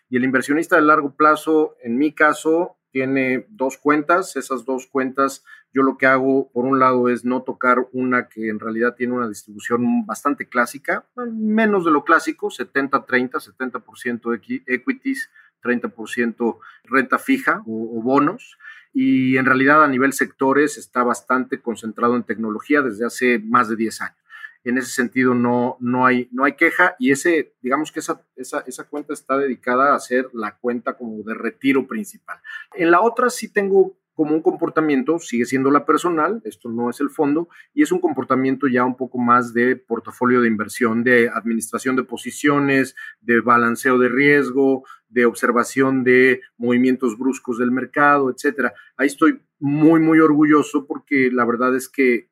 Y el inversionista de largo plazo, en mi caso, tiene dos cuentas. Esas dos cuentas, yo lo que hago, por un lado, es no tocar una que en realidad tiene una distribución bastante clásica, menos de lo clásico, 70-30, 70%, equities, 30% renta fija o, bonos. Y en realidad a nivel sectores está bastante concentrado en tecnología desde hace más de 10 años en ese sentido no, no, hay, no hay queja y ese, digamos que esa, esa, esa, cuenta está dedicada a ser la cuenta como de retiro principal. En la otra sí tengo como un comportamiento, sigue siendo la personal, esto no es el fondo, y es un comportamiento ya un poco más de portafolio de inversión, de administración de posiciones, de balanceo de riesgo, de observación de movimientos bruscos del mercado, etcétera. Ahí estoy muy, muy orgulloso porque la verdad es que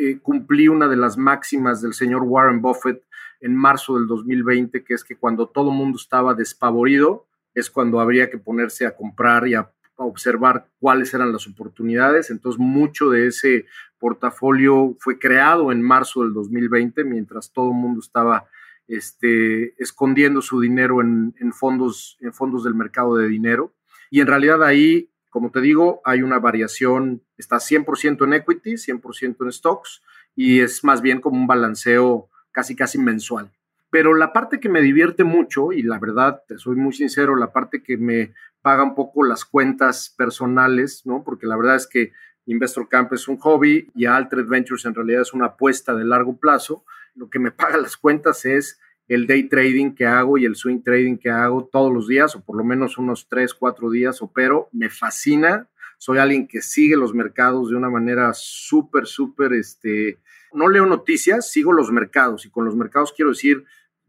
eh, cumplí una de las máximas del señor Warren Buffett en marzo del 2020, que es que cuando todo el mundo estaba despavorido, es cuando habría que ponerse a comprar y a, observar cuáles eran las oportunidades. Entonces, mucho de ese portafolio fue creado en marzo del 2020, mientras todo el mundo estaba este, escondiendo su dinero en, en, fondos, en fondos del mercado de dinero. Y en realidad ahí como te digo, hay una variación, está 100% en equity, 100% en stocks y es más bien como un balanceo casi casi mensual. Pero la parte que me divierte mucho, y la verdad, soy muy sincero, la parte que me paga un poco las cuentas personales, ¿no? Porque la verdad es que Investor Camp es un hobby y Altered Ventures en realidad es una apuesta de largo plazo. Lo que me paga las cuentas es el day trading que hago y el swing trading que hago todos los días, o por lo menos unos tres, cuatro días opero, me fascina. Soy alguien que sigue los mercados de una manera súper, súper, este, no leo noticias, sigo los mercados y con los mercados quiero decir,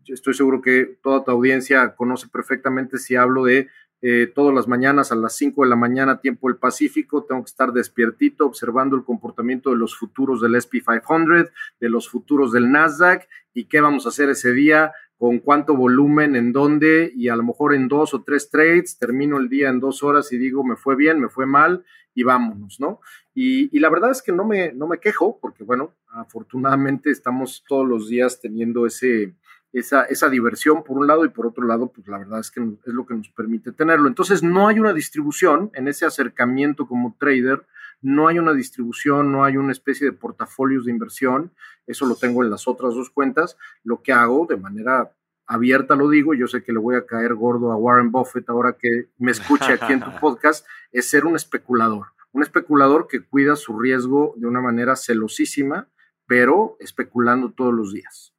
estoy seguro que toda tu audiencia conoce perfectamente si hablo de eh, todas las mañanas a las 5 de la mañana, tiempo del Pacífico, tengo que estar despiertito observando el comportamiento de los futuros del SP500, de los futuros del Nasdaq y qué vamos a hacer ese día, con cuánto volumen, en dónde y a lo mejor en dos o tres trades, termino el día en dos horas y digo, me fue bien, me fue mal y vámonos, ¿no? Y, la verdad es que no me, no me quejo porque, bueno, afortunadamente estamos todos los días teniendo ese esa, esa diversión por un lado y por otro lado, pues la verdad es que es lo que nos permite tenerlo. Entonces, no hay una distribución en ese acercamiento como trader, no hay una distribución, no hay una especie de portafolios de inversión, eso lo tengo en las otras dos cuentas. Lo que hago de manera abierta lo digo, yo sé que le voy a caer gordo a Warren Buffett ahora que me escuche aquí en tu podcast, es ser un especulador, un especulador que cuida su riesgo de una manera celosísima, pero especulando todos los días.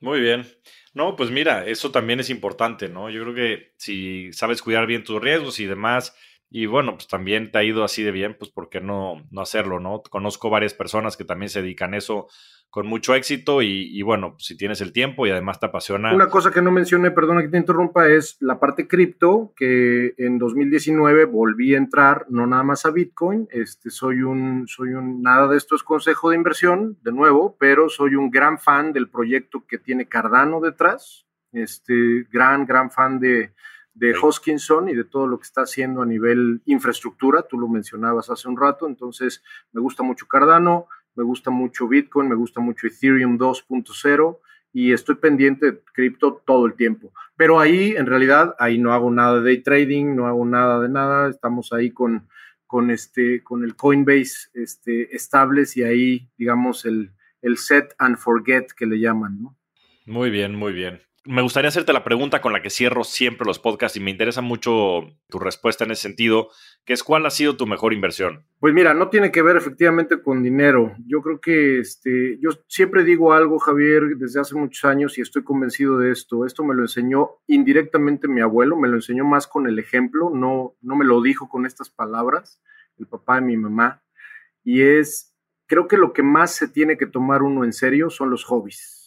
Muy bien. No, pues mira, eso también es importante, ¿no? Yo creo que si sabes cuidar bien tus riesgos y demás, y bueno, pues también te ha ido así de bien, pues ¿por qué no, no hacerlo, no? Conozco varias personas que también se dedican a eso, con mucho éxito y, bueno, si tienes el tiempo y además te apasiona. Una cosa que no mencioné, perdona que te interrumpa, es la parte cripto, que en 2019 volví a entrar, no nada más a Bitcoin, este, soy un, soy un, nada de esto es consejo de inversión, de nuevo, pero soy un gran fan del proyecto que tiene Cardano detrás, este, gran, gran fan de, de Hoskinson y de todo lo que está haciendo a nivel infraestructura, tú lo mencionabas hace un rato, entonces me gusta mucho Cardano, me gusta mucho Bitcoin, me gusta mucho Ethereum 2.0 y estoy pendiente de cripto todo el tiempo. Pero ahí, en realidad, ahí no hago nada de day trading, no hago nada de nada, estamos ahí con, con, este, con el Coinbase este, estables y ahí, digamos, el, el set and forget que le llaman, ¿no? Muy bien, muy bien me gustaría hacerte la pregunta con la que cierro siempre los podcasts y me interesa mucho tu respuesta en ese sentido, que es cuál ha sido tu mejor inversión. Pues mira, no tiene que ver efectivamente con dinero. Yo creo que este, yo siempre digo algo, Javier, desde hace muchos años y estoy convencido de esto. Esto me lo enseñó indirectamente mi abuelo, me lo enseñó más con el ejemplo, no, no me lo dijo con estas palabras, el papá de mi mamá. Y es, creo que lo que más se tiene que tomar uno en serio son los hobbies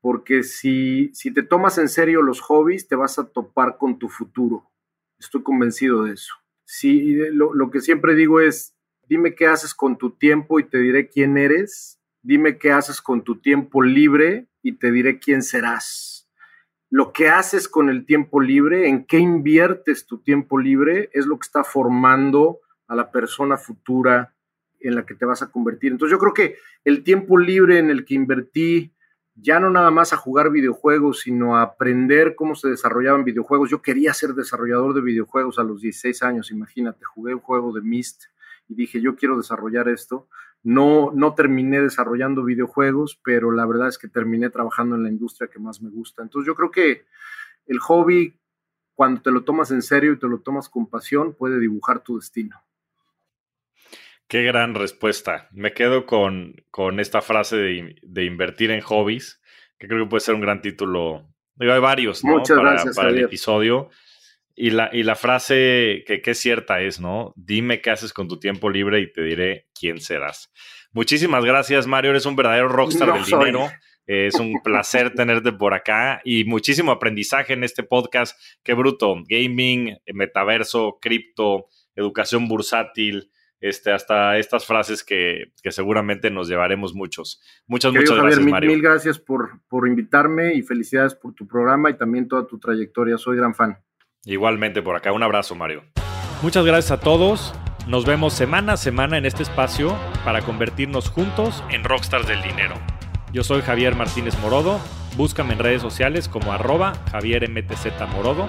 porque si, si te tomas en serio los hobbies, te vas a topar con tu futuro. Estoy convencido de eso. Si, lo, lo que siempre digo es, dime qué haces con tu tiempo y te diré quién eres. Dime qué haces con tu tiempo libre y te diré quién serás. Lo que haces con el tiempo libre, en qué inviertes tu tiempo libre, es lo que está formando a la persona futura en la que te vas a convertir. Entonces yo creo que el tiempo libre en el que invertí ya no nada más a jugar videojuegos, sino a aprender cómo se desarrollaban videojuegos. Yo quería ser desarrollador de videojuegos a los 16 años, imagínate, jugué un juego de Myst y dije, yo quiero desarrollar esto. No, no terminé desarrollando videojuegos, pero la verdad es que terminé trabajando en la industria que más me gusta. Entonces yo creo que el hobby, cuando te lo tomas en serio y te lo tomas con pasión, puede dibujar tu destino. Qué gran respuesta. Me quedo con, con esta frase de, invertir en hobbies, que creo que puede ser un gran título. Digo, hay varios, ¿no? Muchas para, gracias, para el episodio. Y la, y la frase que, que, es cierta es, ¿no? Dime qué haces con tu tiempo libre y te diré quién serás. Muchísimas gracias, Mario. Eres un verdadero rockstar del dinero. Es un placer tenerte por acá y muchísimo aprendizaje en este podcast. Qué bruto. Gaming, metaverso, cripto, educación bursátil este, hasta estas frases que, seguramente nos llevaremos muchos. Muchas, muchas gracias, mil, Mario. Mil gracias por, por invitarme y felicidades por tu programa y también toda tu trayectoria. Soy gran fan. Igualmente por acá. Un abrazo, Mario. Muchas gracias a todos. Nos vemos semana a semana en este espacio para convertirnos juntos en rockstars del dinero. Yo soy Javier Martínez Morodo. Búscame en redes sociales como arroba Javier MTZ Morodo